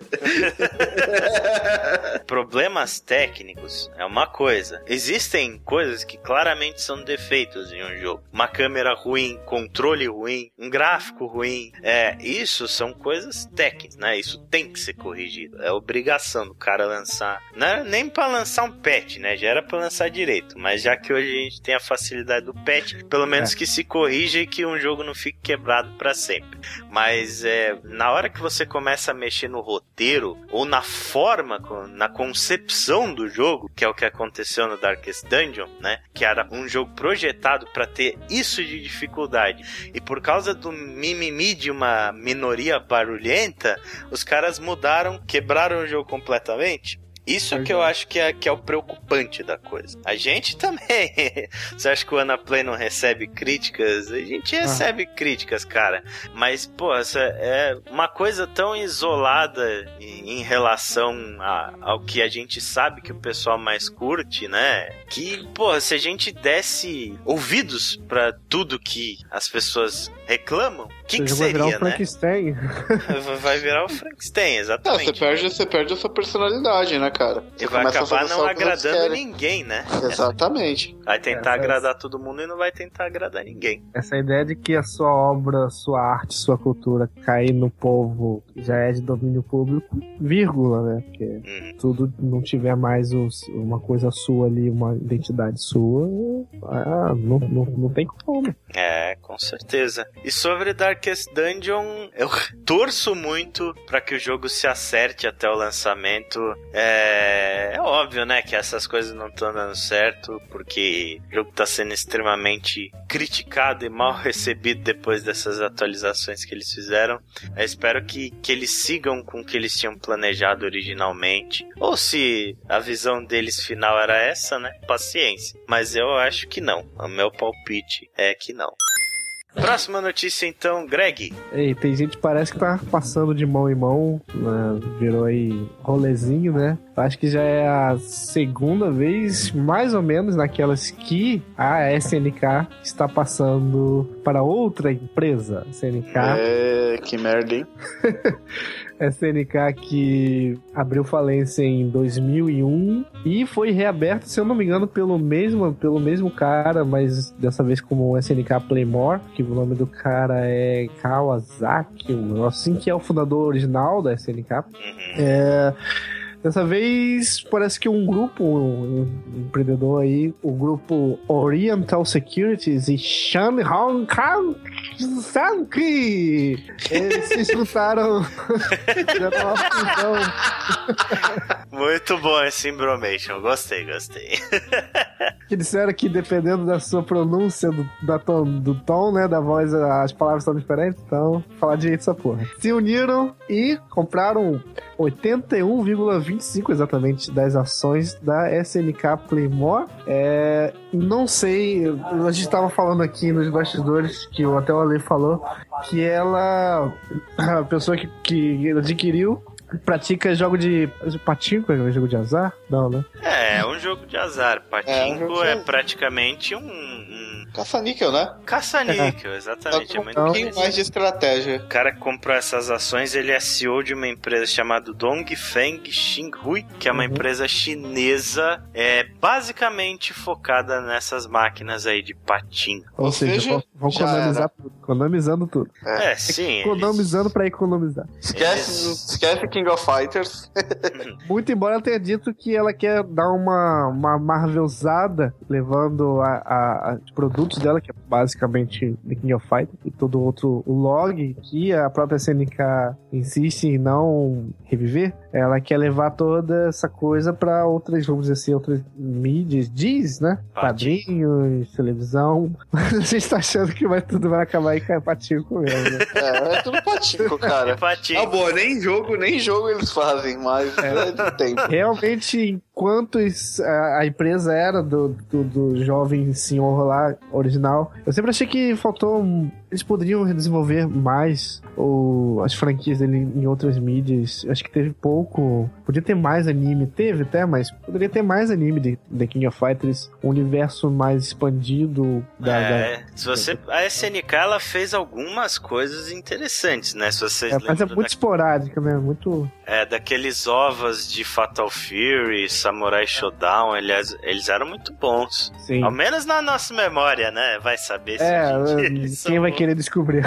[LAUGHS] Problemas técnicos é uma coisa. Existem coisas que claramente são defeitos em um jogo. Uma câmera ruim, controle ruim, um gráfico ruim. É, isso são coisas técnicas, né? Isso tem que ser corrigido. É obrigação do cara lançar. Não era nem pra lançar um patch, né? Já era pra lançar direito. Mas já que hoje a gente tem a facilidade do patch, pelo menos que se corrija e que um jogo não fique quebrado pra sempre. Mas é, na hora que você começa a mexer no roteiro ou na forma, na concepção do jogo, que é o que aconteceu no Darkest Dungeon, né? Que era um jogo projetado pra ter isso de dificuldade. E por causa do mimimi de uma minoria barulhenta, os caras mudaram, quebraram o jogo completamente. Isso Pois que é. eu acho que é, que é o preocupante da coisa. A gente também. [LAUGHS] Você acha que o Anaplay não recebe críticas? A gente recebe críticas, cara. Mas, pô, essa é uma coisa tão isolada em, relação a- ao que a gente sabe que o pessoal mais curte, né? Que, pô, se a gente desse ouvidos pra tudo que as pessoas reclamam, o que, Você que vai virar seria, um né? Frankenstein. [LAUGHS] Vai virar o Frankenstein, Não, exatamente. você perde, você perde a sua personalidade, né, cara? E Você vai começa a acabar não o agradando ninguém, né? Exatamente. Vai tentar É, agradar todo mundo e não vai tentar agradar ninguém. Essa ideia de que a sua obra, sua arte, sua cultura cair no povo já é de domínio público, vírgula, né? Porque Uhum. tudo não tiver mais os- uma coisa sua ali, uma identidade sua, ah, não, não, não tem como. É, com certeza. E sobre Darkest Dungeon, eu [LAUGHS] torço muito pra que o jogo se acerte até o lançamento. É, é óbvio, né, que essas coisas não estão dando certo, porque o jogo tá sendo extremamente criticado e mal [LAUGHS] recebido depois dessas atualizações que eles fizeram. Eu espero que, que eles sigam com o que eles tinham planejado originalmente. Ou se a visão deles final era essa, né? Paciência. Mas eu acho que não. O meu palpite é que não. Próxima notícia então, Greg. Ei, tem gente que parece que tá passando de mão em mão, né? virou aí rolezinho, né? Acho que já é a segunda vez, mais ou menos, naquelas que a SNK está passando para outra empresa. SNK, É, que merda, hein? [LAUGHS] SNK que abriu falência em 2001 e foi reaberto, se eu não me engano, pelo mesmo, pelo mesmo cara, mas dessa vez como SNK Playmore, que o nome do cara é Kawasaki, assim que é o fundador original da SNK. Uhum. É, Dessa vez, parece que um grupo, um, empreendedor aí, o grupo Oriental Securities e Shan Hong Kong Sanki, eles se juntaram [LAUGHS] fusão. Muito bom esse Imbromation, gostei, gostei. [LAUGHS] que disseram que dependendo da sua pronúncia, do, da tom, do tom, né, da voz, as palavras são diferentes, então, falar direito essa porra. Se uniram e compraram 81,25 exatamente das ações da SNK Playmore. É, não sei, a gente estava falando aqui nos bastidores, que até o Ale falou, que ela, a pessoa que, que adquiriu pratica jogo de, patinco, é jogo de azar? Não, né? É, é um jogo de azar. Patinco é, é praticamente um, um Caça-níquel, né? Caça-níquel, exatamente. É um pouquinho mais de estratégia. O cara que comprou essas ações, ele é CEO de uma empresa chamada Dongfeng Xinhui, que é uma uhum. empresa chinesa, é basicamente focada nessas máquinas aí de patim. Ou, Ou seja, seja vão economizar tudo, economizando tudo. É, é sim. Economizando eles... para economizar. Esquece, eles... esquece King of Fighters. [LAUGHS] Muito embora ela tenha dito que ela quer dar uma, uma Marvelzada, levando a, a, a produtos produtos dela, que é basicamente The King of Fighters, e todo outro log que a própria SNK insiste em não reviver, ela quer levar toda essa coisa para outras, vamos dizer assim, outras mídias, diz, né? Quadrinhos, televisão. Mas a gente tá achando que vai, tudo vai acabar em patinco mesmo, né? É, é tudo patinco, cara. patinco. Ah, boa, nem jogo, nem jogo eles fazem, mas é, é de tempo. Realmente, enquanto a, empresa era do, do, do jovem senhor lá, original, eu sempre achei que faltou eles poderiam desenvolver mais ou as franquias dele em outras mídias. Acho que teve pouco. Podia ter mais anime. Teve até, mas poderia ter mais anime de The King of Fighters. Um universo mais expandido. Da, é, da... se você. A SNK ela fez algumas coisas interessantes, né? Se vocês é, mas é muito da... esporádica, né? Muito. É, daqueles ovos de Fatal Fury, Samurai Showdown, eles, eles eram muito bons. Sim. Ao menos na nossa memória, né? Vai saber se é, [LAUGHS] quem vai querer descobrir.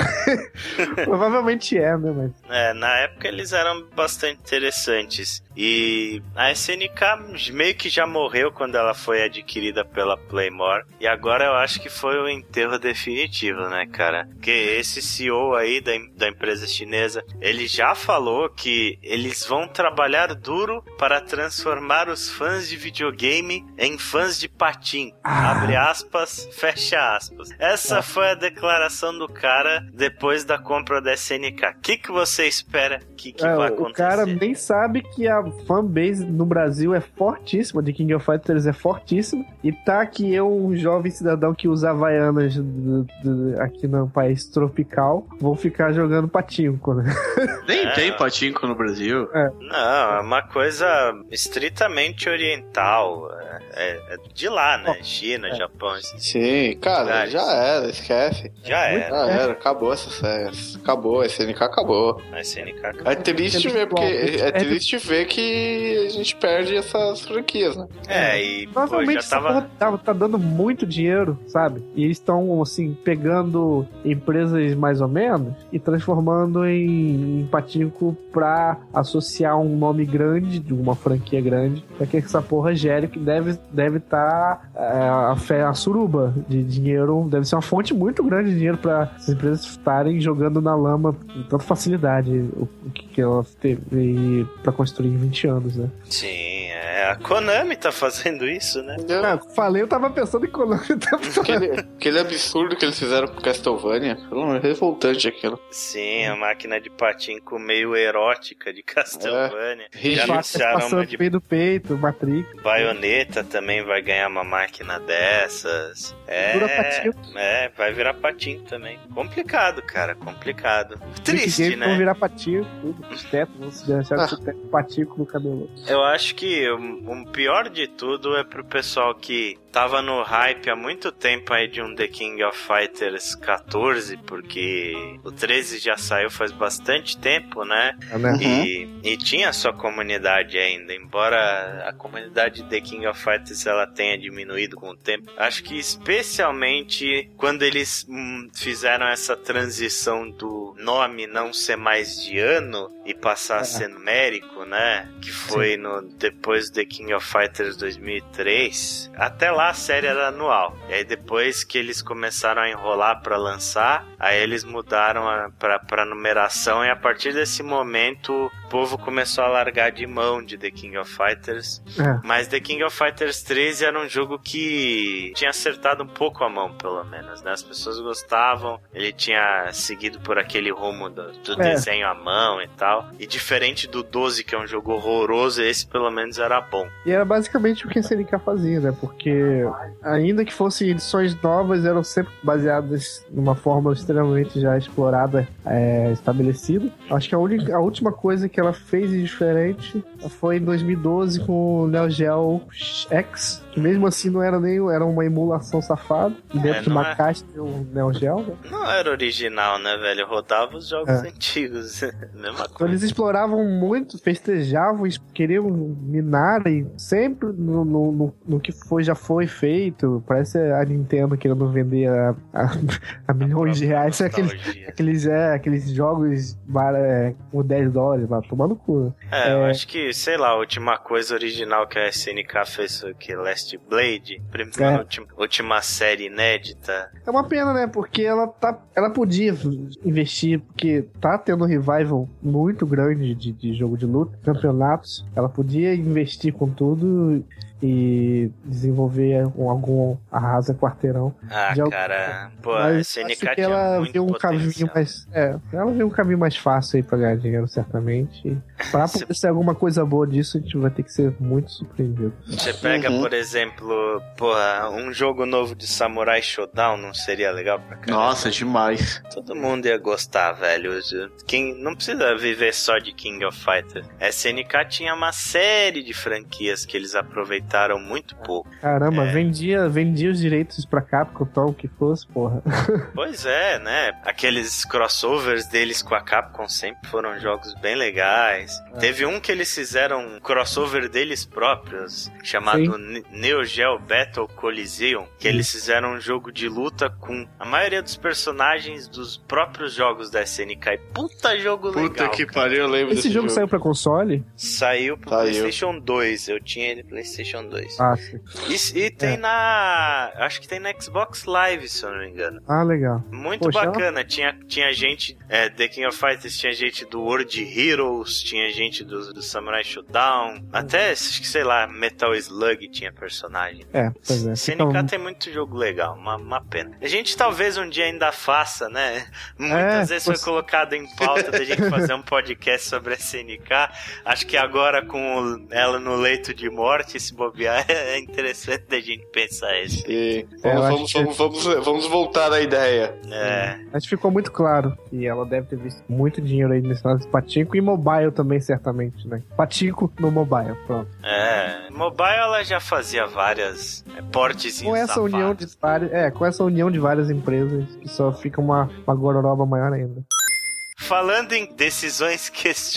[LAUGHS] Provavelmente é, né? Mas... É, na época eles eram bastante interessantes. E a SNK meio que já morreu quando ela foi adquirida pela Playmore. E agora eu acho que foi o enterro definitivo, né, cara? Porque esse CEO aí da, da empresa chinesa, ele já falou que eles vão trabalhar duro para transformar os fãs de videogame em fãs de patim. Ah. Abre aspas, fecha aspas. Essa ah. foi a declaração do cara depois da compra da SNK. O que, que você espera que, que é, vai acontecer? O cara nem sabe que a fanbase no Brasil é fortíssima, de King of Fighters é fortíssima, e tá aqui eu, um jovem cidadão que usa Havaianas aqui no país tropical, vou ficar jogando patinco, né? [LAUGHS] Nem é. tem patinco no Brasil. É. Não, é uma coisa estritamente oriental. É, é de lá, né? China, é. Japão. Assim. Sim, cara, já era, esquece. Já era. Já era, acabou essa série. Acabou, a SNK acabou. A SNK acabou. É triste ver, porque é triste ver que a gente perde essas franquias, né? É, e Provavelmente pô, já tava... tá, tá dando muito dinheiro, sabe? E eles estão, assim, pegando empresas mais ou menos e transformando em, em patinco pra associar um nome grande, de uma franquia grande, pra que essa porra gere, que deve deve estar tá, é, a, a suruba de dinheiro, deve ser uma fonte muito grande de dinheiro para as empresas estarem jogando na lama com tanta facilidade o, o que elas teve para construir em 20 anos, né? Sim. É, a Konami tá fazendo isso, né? Ah, falei, eu tava pensando em Konami. Aquele, aquele absurdo que eles fizeram com Castlevania. É revoltante aquilo. Sim, a máquina de patinco meio erótica de Castlevania. É. Já anunciaram uma de... do peito, Matrix. Baioneta também vai ganhar uma máquina dessas. É, é, vai virar patinho também. Complicado, cara, complicado. Triste, né? Vão virar patinho, tudo. Os tetos vão se deixar ah. patinho no cabelo. Eu acho que o pior de tudo é pro pessoal que tava no hype há muito tempo aí de um The King of Fighters 14, porque o 13 já saiu faz bastante tempo, né? Uhum. E, e tinha sua comunidade ainda, embora a comunidade de The King of Fighters ela tenha diminuído com o tempo. Acho que especialmente quando eles hum, fizeram essa transição do nome não ser mais de ano e passar a ser numérico, né? Que foi no depois do The King of Fighters 2003. Até lá a série era anual. E aí depois que eles começaram a enrolar para lançar, aí eles mudaram a, pra, pra numeração e a partir desse momento o povo começou a largar de mão de The King of Fighters. É. Mas The King of Fighters 13 era um jogo que tinha acertado um pouco a mão, pelo menos, né? As pessoas gostavam, ele tinha seguido por aquele rumo do, do É. desenho à mão e tal. E diferente do 12, que é um jogo horroroso, esse pelo menos era bom. E era basicamente o que a SNK fazia, né? Porque ainda que fossem edições novas, eram sempre baseadas numa fórmula extremamente já explorada, é, estabelecida. Acho que a, única, a última coisa que ela fez de diferente foi em 2012 com o Neo Geo X, que mesmo assim não era nem era uma emulação safada. Dentro É, de uma é. caixa de um Neo Geo, né? Não era original, né, velho? Rodava os jogos É. antigos. [LAUGHS] Mesma Então coisa. eles exploravam muito, festejavam, es- queriam minar e sempre no, no, no, que foi, já foi feito. Parece a Nintendo querendo vender a, a, [LAUGHS] a milhões de reais. Aqueles, aqueles, é, aqueles jogos bar- é, por 10 dólares, vai tomar no cu. É, eu É. acho que, sei lá, a última coisa original que a SNK fez foi que? Last Blade? Primeira, É. última, última série inédita. É uma pena, né? Porque ela tá. Ela podia investir, porque tá tendo um revival muito grande de, de jogo de luta, campeonatos. Ela podia investir com tudo e desenvolver um, algum arrasa quarteirão. Ah, De algum- cara, pô, a Mas SNK acho que tinha ela muito viu um potencial. caminho mais. É, ela viu um caminho mais fácil aí pra ganhar dinheiro, certamente. E pra [LAUGHS] Se- poder ser alguma coisa boa disso, a gente vai ter que ser muito surpreendido. Você pega, Uhum. por exemplo, porra, um jogo novo de Samurai Shodown não seria legal pra caramba? Nossa, demais. Todo mundo ia gostar, velho. Quem não precisa viver só de King of Fighters. A SNK tinha uma série de franquias que eles aproveitaram muito pouco. Caramba, É. vendia, vendia os direitos pra Capcom, tal, o que fosse, porra. [LAUGHS] Pois é, né? Aqueles crossovers deles com a Capcom sempre foram jogos bem legais. É. Teve um que eles fizeram um crossover deles próprios, chamado Ne- Neo Geo Battle Coliseum, que eles fizeram um jogo de luta com a maioria dos personagens dos próprios jogos da SNK. E puta jogo Puta legal. que cara. pariu, eu lembro Esse desse jogo saiu pra console? Saiu pro Saiu. PlayStation 2. Eu tinha ele no PlayStation 2. Ah, sim. E, e tem É. na. Acho que tem na Xbox Live, se eu não me engano. Ah, legal. Muito Poxa. bacana. Tinha, tinha gente. É, The King of Fighters tinha gente do World Heroes, tinha gente do, do Samurai Shodown. Até, acho que sei lá, Metal Slug tinha personagem. É, pois é. SNK Fica- tem muito jogo legal, uma, uma pena. A gente talvez um dia ainda faça, né? Muitas É, vezes foi colocado em pauta da gente fazer um podcast sobre a SNK. Acho que agora com ela no leito de morte, se bobear, [LAUGHS] é interessante da gente pensar isso. E É, vamos, acho vamos, que- vamos, vamos, vamos voltar à ideia. É. Acho que ficou muito claro que ela deve ter visto muito dinheiro aí nesse lance de Patinco e mobile também, certamente, né? Patinco no mobile, pronto. É, mobile ela já fazia várias é, portes Com essa união de várias, é, com essa união de várias empresas, que só fica uma, uma gororoba maior ainda. Falando em decisões [LAUGHS]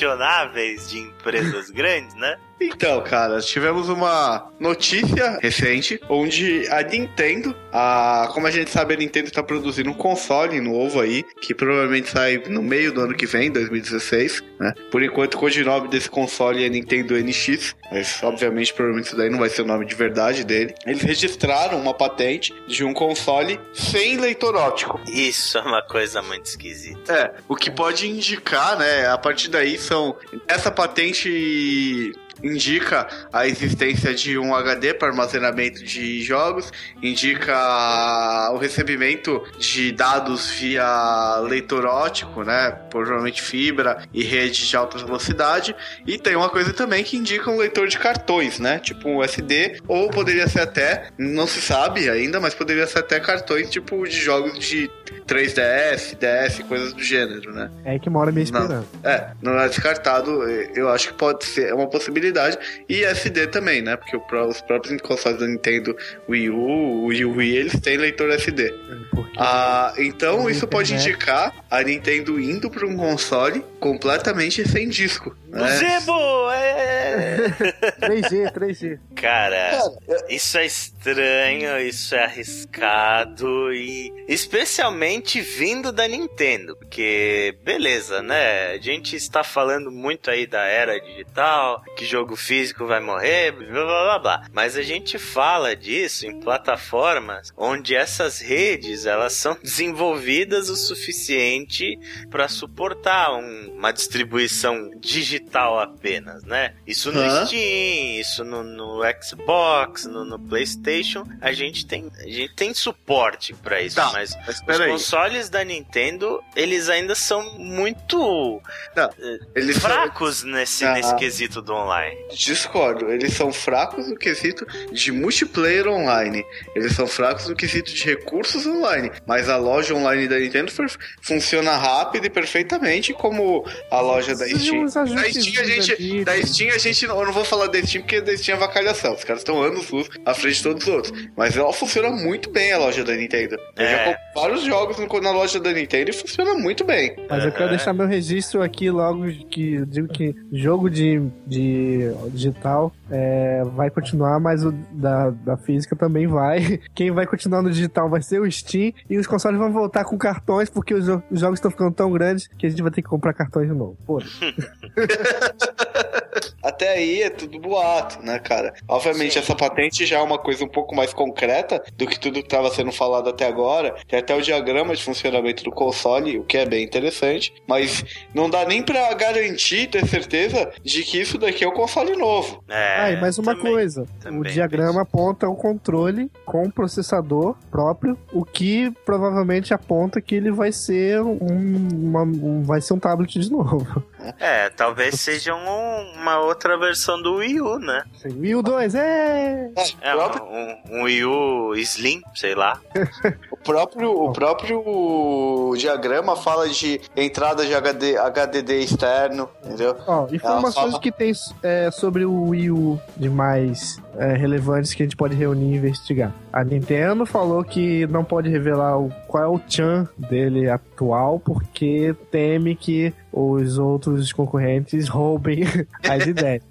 questionáveis de empresas grandes, né? Então, cara, tivemos uma notícia recente onde a Nintendo, a, como a gente sabe, a Nintendo está produzindo um console novo aí, que provavelmente sai no meio do ano que vem, 2016, né? Por enquanto, o codinome desse console é Nintendo NX, mas obviamente, provavelmente isso daí não vai ser o nome de verdade dele. Eles registraram uma patente de um console sem leitor óptico. Isso é uma coisa muito esquisita. É, o que pode indicar, né? A partir daí são. Essa patente indica a existência de um HD para armazenamento de jogos, indica o recebimento de dados via leitor óptico, né? Provavelmente fibra e rede de alta velocidade. E tem uma coisa também que indica um leitor de cartões, né? Tipo um SD, ou poderia ser até, não se sabe ainda, mas poderia ser até cartões tipo de jogos de 3DS, DS, coisas do gênero, né? É que mora Não. esperança. É, não é descartado, eu acho que pode ser é uma possibilidade. E SD também, né? Porque os próprios consoles da Nintendo Wii U, o Wii U Wii, eles têm leitor SD. Ah, então isso pode indicar a Nintendo indo para um console completamente sem disco. Né? Zebo! É... [LAUGHS] 3G, 3G. Cara, isso é estranho, isso é arriscado e especialmente vindo da Nintendo, porque beleza, né? A gente está falando muito aí da era digital, que jogo físico vai morrer, blá blá blá blá. Mas a gente fala disso em plataformas onde essas redes elas são [LAUGHS] desenvolvidas o suficiente para suportar um, uma distribuição digital apenas, né? Isso no Hã? Steam, isso no, no Xbox, no, no PlayStation, a gente tem a gente tem suporte para isso, Tá, mas Mas os peraí. consoles da Nintendo, eles ainda são muito Não, eh, eles são- fracos nesse, Ah. nesse quesito do online. Discordo, eles são fracos no quesito de multiplayer online. Eles são fracos no quesito de recursos online. Mas a loja online da Nintendo funciona rápido e perfeitamente como a loja da Steam. Da Steam, a gente, da né? Steam a gente não, eu não vou falar da Steam porque da Steam é vacalhação. Os caras estão anos luz à frente de todos os outros. Mas ela funciona muito bem a loja da Nintendo. Eu É. já comprei vários jogos na loja da Nintendo e funciona muito bem. Mas eu quero deixar meu registro aqui logo que eu digo que jogo de, de digital é, vai continuar, mas o da, da física também vai. [LAUGHS] Quem vai continuar no digital vai ser o Steam e os consoles vão voltar com cartões porque os, jo- os jogos estão ficando tão grandes que a gente vai ter que comprar cartões de novo. Pô, [LAUGHS] Até aí é tudo boato, né, cara? Obviamente, Sim. essa patente já é uma coisa um pouco mais concreta do que tudo que estava sendo falado até agora. Tem até o diagrama de funcionamento do console, o que é bem interessante. Mas não dá nem pra garantir, ter certeza de que isso daqui é um console novo. É, ah, e mais uma também. coisa: o também diagrama aponta um controle com processador próprio, o que provavelmente aponta que ele vai ser um, uma- um- vai ser um tablet de [LAUGHS] novo. É, talvez seja um- uma outra versão do Wii U, né? Assim, Wii U 2, é! É, o, próprio, um, um Wii U Slim, sei lá. [LAUGHS] [LAUGHS] o, próprio, o próprio diagrama fala de entrada de HD, HDD externo, entendeu? Ó, informações fala- que tem é, sobre o Wii U de mais é, relevantes que a gente pode reunir e investigar. A Nintendo falou que não pode revelar o, qual é o chan dele atual, porque teme que os outros concorrentes roubem [LAUGHS] as ideias.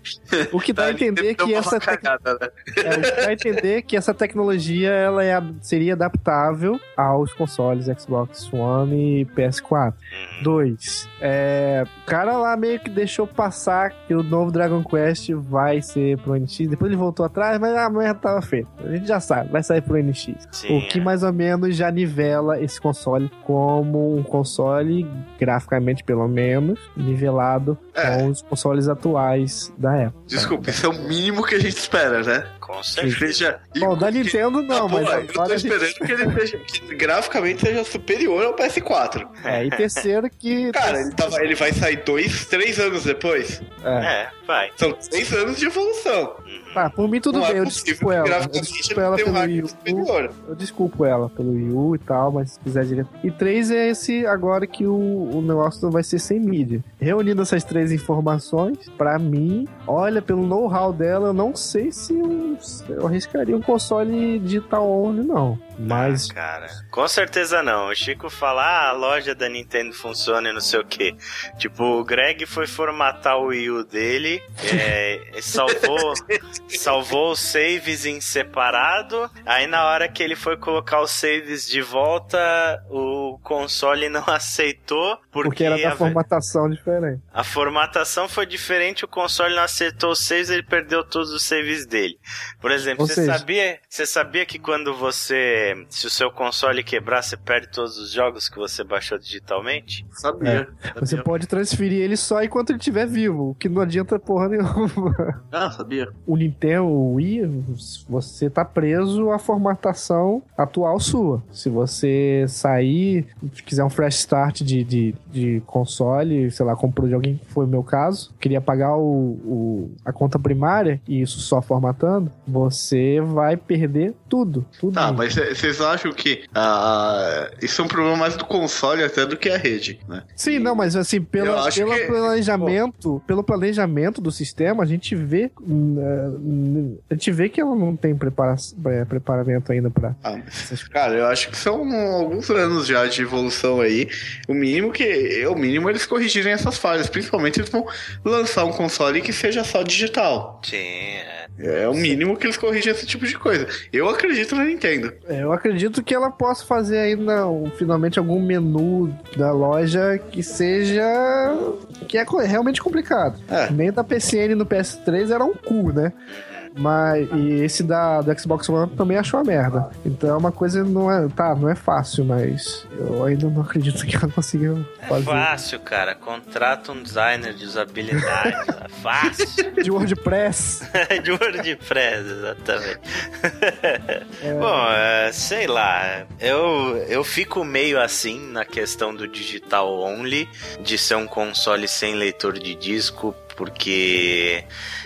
O que dá a entender que essa tec- é, o que dá a entender que essa tecnologia ela é, seria adaptável aos consoles Xbox One e PS4. Uhum. Dois, é, o cara lá meio que deixou passar que o novo Dragon Quest vai ser pro NX. Depois ele voltou atrás, mas a merda tava feita. A gente já sabe, vai sair pro NX. Sim, o que é. mais ou menos já nivela esse console como um console, graficamente pelo menos, nivelado É. com os consoles atuais da época. Desculpa, isso é o mínimo que a gente espera, né? Com certeza. seja. Bom, da Nintendo não, Ah, pô, mas eu tô esperando que ele seja, que graficamente seja superior ao PS4. É, e terceiro que. [LAUGHS] Cara, ele, tava, ele vai sair dois, três anos depois. É. É, vai. São três anos de evolução. Tá, por mim tudo não bem, é eu desculpo ela. Eu desculpo ela um pelo Wii U. superior. Eu desculpo ela pelo Wii U e tal, mas se quiser direto. E três é esse agora que o, o negócio vai ser sem mídia. Reunindo essas três informações, pra mim, olha, pelo know-how dela, eu não sei se se eu arriscaria um console digital only, não. Mas. Ah, cara, com certeza não. O Chico fala, ah, a loja da Nintendo funciona e não sei o que. Tipo, o Greg foi formatar o Wii U dele, é, salvou, [LAUGHS] salvou os saves em separado. Aí na hora que ele foi colocar os saves de volta, o console não [LAUGHS] aceitou porque, porque era da a, formatação diferente. a formatação foi diferente, o console não aceitou os saves, ele perdeu todos os saves dele. Por exemplo, Ou você seja- sabia, você sabia que quando você, se o seu console quebrar, você perde todos os jogos que você baixou digitalmente? Sabia. Você sabia. pode transferir ele só enquanto ele estiver vivo, o que não adianta porra nenhuma. [LAUGHS] Ah, sabia. o Nintendo o Wii, você tá preso à formatação atual sua. Se você sair, quiser um fresh start de, de, de console, sei lá, comprou de alguém, que foi o meu caso, queria pagar o, o- a conta primária, e isso só formatando, você vai perder tudo. tudo. Tá, mas vocês acham que ah, isso é um problema mais do console até do que a rede, né? Sim, não, mas assim, pelo, que- planejamento, pelo planejamento do sistema, a gente vê, hum, eh, a gente vê que ela não tem prepara é, preparamento ainda pra. Ah, cara, eu acho que são alguns anos já de evolução aí. O mínimo que. O mínimo eles corrigirem essas falhas. Principalmente eles vão lançar um console que seja só digital. Sim, é. É o mínimo que eles corrigem esse tipo de coisa. Eu acredito na Nintendo. É, Eu acredito que ela possa fazer ainda um- finalmente algum menu da loja que seja. que é realmente complicado. É. Nem da PCN no PS3 era um cu, né? Mas, e esse da, do Xbox One também achou a merda. Então é uma coisa, não é. Tá, não é fácil, mas eu ainda não acredito que ela consiga É fazer. fácil, cara. Contrata um designer de usabilidade. é fácil. [LAUGHS] De WordPress. [LAUGHS] de WordPress, exatamente. Bom, é, sei lá. Eu, eu fico meio assim na questão do digital only, de ser um console sem leitor de disco, porque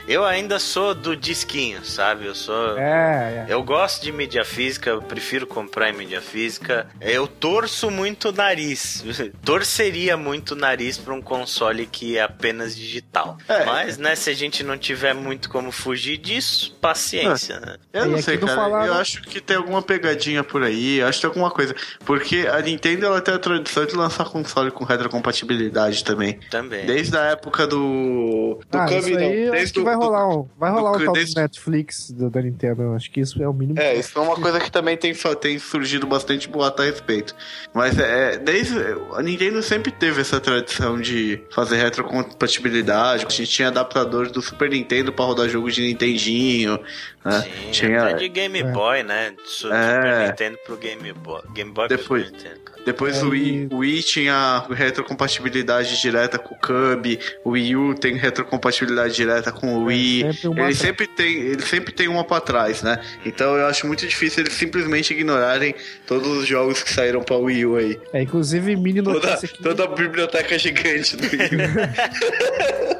eu ainda sou do disquinho, sabe? Eu sou. É, é. Eu gosto de mídia física, eu prefiro comprar em mídia física. Eu torço muito o nariz. [LAUGHS] Torceria muito o nariz para um console que é apenas digital. É. Mas, né, se a gente não tiver muito como fugir disso, paciência, né? Eu não sei, cara. falaram- Eu acho que tem alguma pegadinha por aí. eu Acho que tem alguma coisa. Porque a Nintendo ela tem a tradição de lançar console com retrocompatibilidade também. Também. Desde a época do. Do ah, isso aí acho que vai do- rolar um, vai rolar do- um tal desde- do Netflix do- da Nintendo. Eu acho que isso é o mínimo. É, isso é uma coisa que também tem, tem surgido bastante boato a respeito. Mas é, desde. A Nintendo sempre teve essa tradição de fazer retrocompatibilidade. A gente tinha adaptadores do Super Nintendo pra rodar jogos de Nintendinho. Né? Sim, tinha, até de Game É. Boy, né? Su- É. Super Nintendo pro Game Boy. Game Boy Depois- pro Super Nintendo. Depois É, o Wii, o Wii tinha retrocompatibilidade direta com o Cub, o Wii U tem retrocompatibilidade direta com o Wii. sempre uma ele sempre tem, ele sempre tem uma pra trás, né? Então eu acho muito difícil eles simplesmente ignorarem todos os jogos que saíram pra Wii U aí. É, inclusive, mini Toda, notícia aqui. toda a biblioteca gigante do Wii U. [LAUGHS]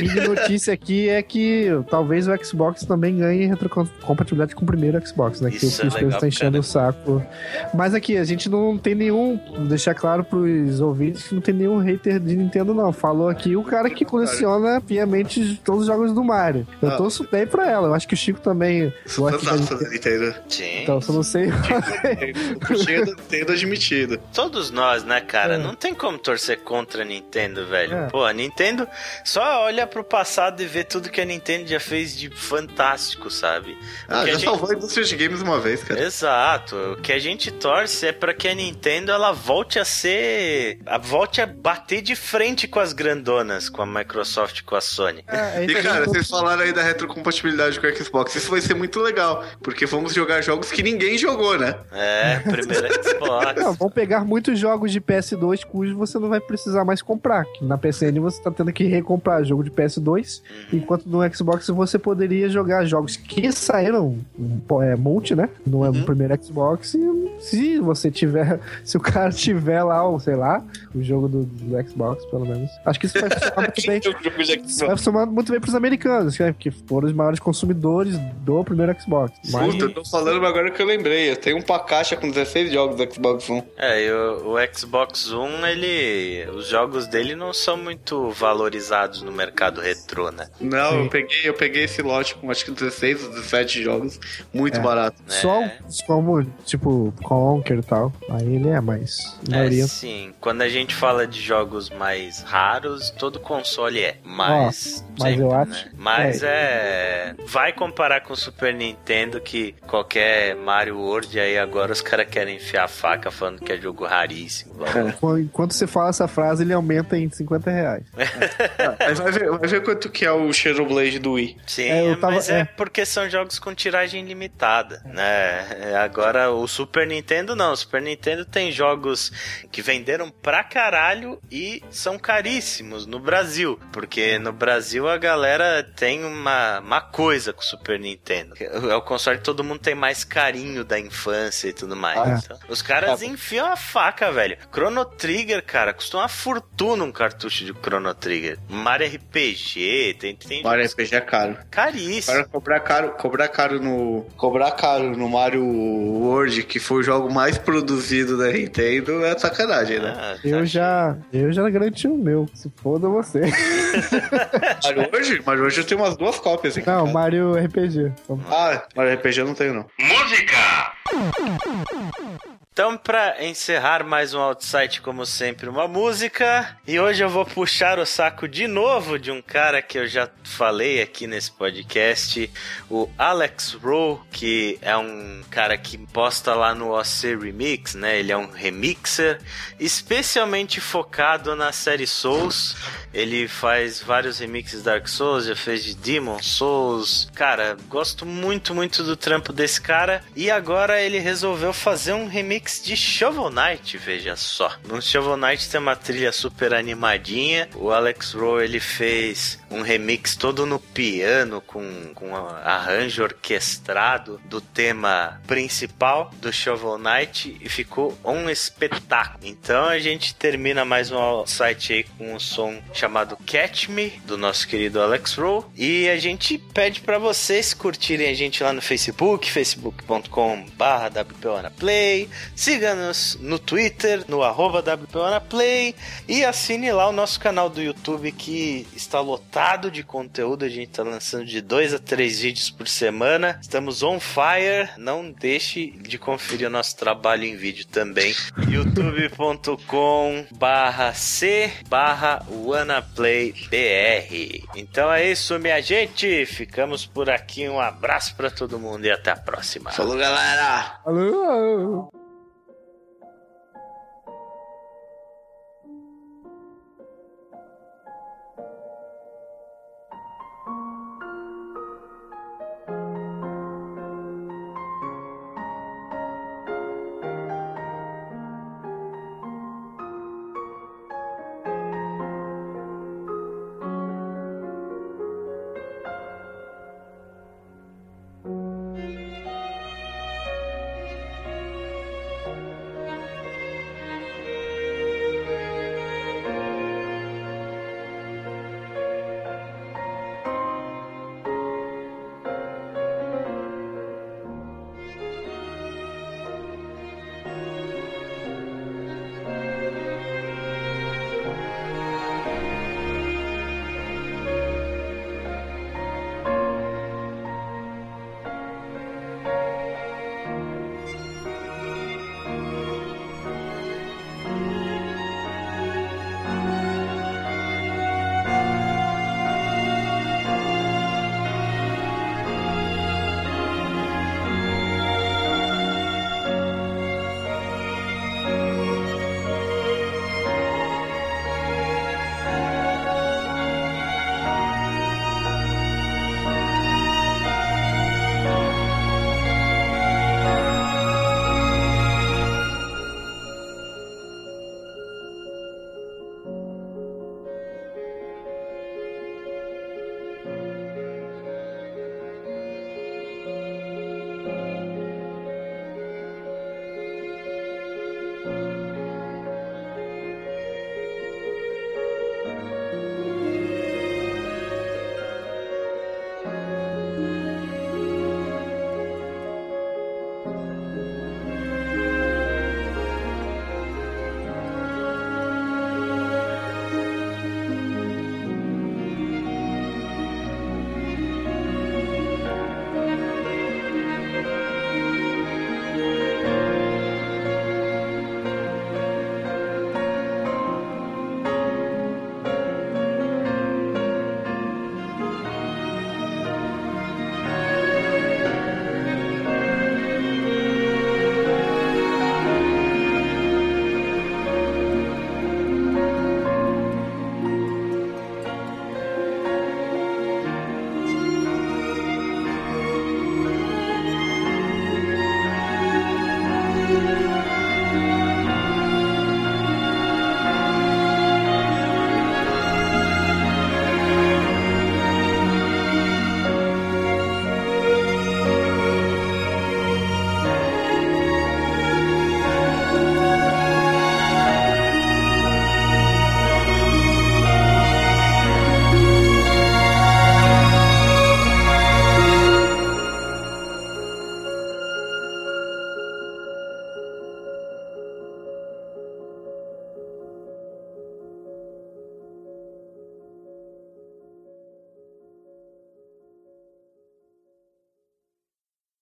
Mini notícia aqui é que talvez o Xbox também ganhe retrocompatibilidade com o primeiro Xbox, né? Que Isso o é Chris legal, tá enchendo cara. o saco. Mas aqui, a gente não tem nenhum. vou Deixar claro pros ouvintes que não tem nenhum hater de Nintendo, não. Falou aqui o cara que coleciona piamente todos os jogos do Mario. Eu Ah. torço bem pra ela. Eu acho que o Chico também gosta Nossa, Nintendo. Nintendo. Sim. Então, só não sei. O puxinho da Nintendo admitido. Todos nós, né, cara? É. Não tem como torcer contra a Nintendo, velho. É. Pô, a Nintendo só olha pro passado e vê tudo que a Nintendo já fez de fantástico, sabe? Ah, Porque já a gente- salvou a indústria de games uma vez, cara. Exato. O que a gente torce é pra que a Nintendo ela volte a ser. A, volte a bater de frente com as grandonas, com a Microsoft e com a Sony. É, E cara, vocês falaram aí da retrocompatibilidade com o Xbox. Isso vai ser muito legal, porque vamos jogar jogos que ninguém jogou, né? É, primeiro Xbox. Não, vão pegar muitos jogos de PS2 cujos você não vai precisar mais comprar. Na PCN você tá tendo que recomprar jogo de PS2, Uhum. enquanto no Xbox você poderia jogar jogos que saíram é, monte, né? No, Uhum. no primeiro Xbox. E se você tiver, [LAUGHS] se o cara tiver lá, o, sei lá, o jogo do, do Xbox, pelo menos. Acho que isso vai funcionar muito [LAUGHS] bem. Isso vai funcionar muito bem pros americanos, né? que foram os maiores consumidores do primeiro Xbox. Mas Puta, eu tô falando agora que eu lembrei. Eu tenho um caixa com 16 jogos do Xbox One. É, e o, o Xbox One, ele. Os jogos dele não são muito valorizados no mercado retrô, né? Não, Sim. eu peguei, eu peguei esse lote com acho que 16 ou 17 jogos. Muito É. barato. Só É. os como, tipo, Conker e tal. Aí ele é, maioria. É, sim. Quando a gente fala de jogos mais raros, todo console é. Mas. mas sempre, eu acho- né? Mas é. Vai comparar com o Super Nintendo que qualquer Mario World aí agora os caras querem enfiar a faca falando que é jogo raríssimo. [LAUGHS] Enquanto você fala essa frase, ele aumenta em 50 reais. [LAUGHS] Mas vai ver, vai ver quanto que é o Shadow Blade do Wii. Sim, É, tava- mas é, é. porque são jogos com tiragem limitada, né? É, Agora o Super Nintendo não, o Super Nintendo tem jogos que venderam pra caralho e são caríssimos no Brasil, porque no Brasil a galera tem uma, uma coisa com o Super Nintendo. É o console que todo mundo tem mais carinho da infância e tudo mais. Ah. Então, os caras É. enfiam a faca, velho. Chrono Trigger, cara, custou uma fortuna um cartucho de Chrono Trigger. Mario Mario RPG, tem, tem Mario RPG é caro. caríssimo. Para cobrar caro, cobrar caro no. Cobrar caro no Mario World, que foi o jogo mais produzido da Nintendo, é sacanagem, né? Ah, tá Eu já, eu já garanti o meu. Se foda você. [LAUGHS] Mario World? Mario World eu tenho umas duas cópias aqui. Não. Mario RPG. Ah, Mario RPG eu não tenho, não. Então, pra encerrar mais um Outside, como sempre, uma música. E hoje eu vou puxar o saco de novo de um cara que eu já falei aqui nesse podcast, o Alex Rowe, que é um cara que posta lá no OC Remix, né? Ele é um remixer, especialmente focado na série Souls. Ele faz vários remixes da Dark Souls, já fez de Demon Souls. Cara, gosto muito, muito do trampo desse cara. E agora ele resolveu fazer um remix de Shovel Knight, veja só. No Shovel Knight tem uma trilha super animadinha. O Alex Rowe ele fez um remix todo no piano, com, com um arranjo orquestrado do tema principal do Shovel Knight e ficou um espetáculo. Então a gente termina mais um site aí com um som chamado Catch Me, do nosso querido Alex Rowe. E a gente pede para vocês curtirem a gente lá no Facebook, facebook.com.br Play. Siga-nos no Twitter, no arroba WPOnaplay. E assine lá o nosso canal do YouTube que está lotado de conteúdo. A gente está lançando de dois a três vídeos por semana. Estamos on fire. Não deixe de conferir o nosso trabalho em vídeo também. [LAUGHS] youtube.com barra C barra WannaPlayBR. Então é isso, minha gente. Ficamos por aqui. Um abraço para todo mundo e até a próxima. Falou, galera! Alô?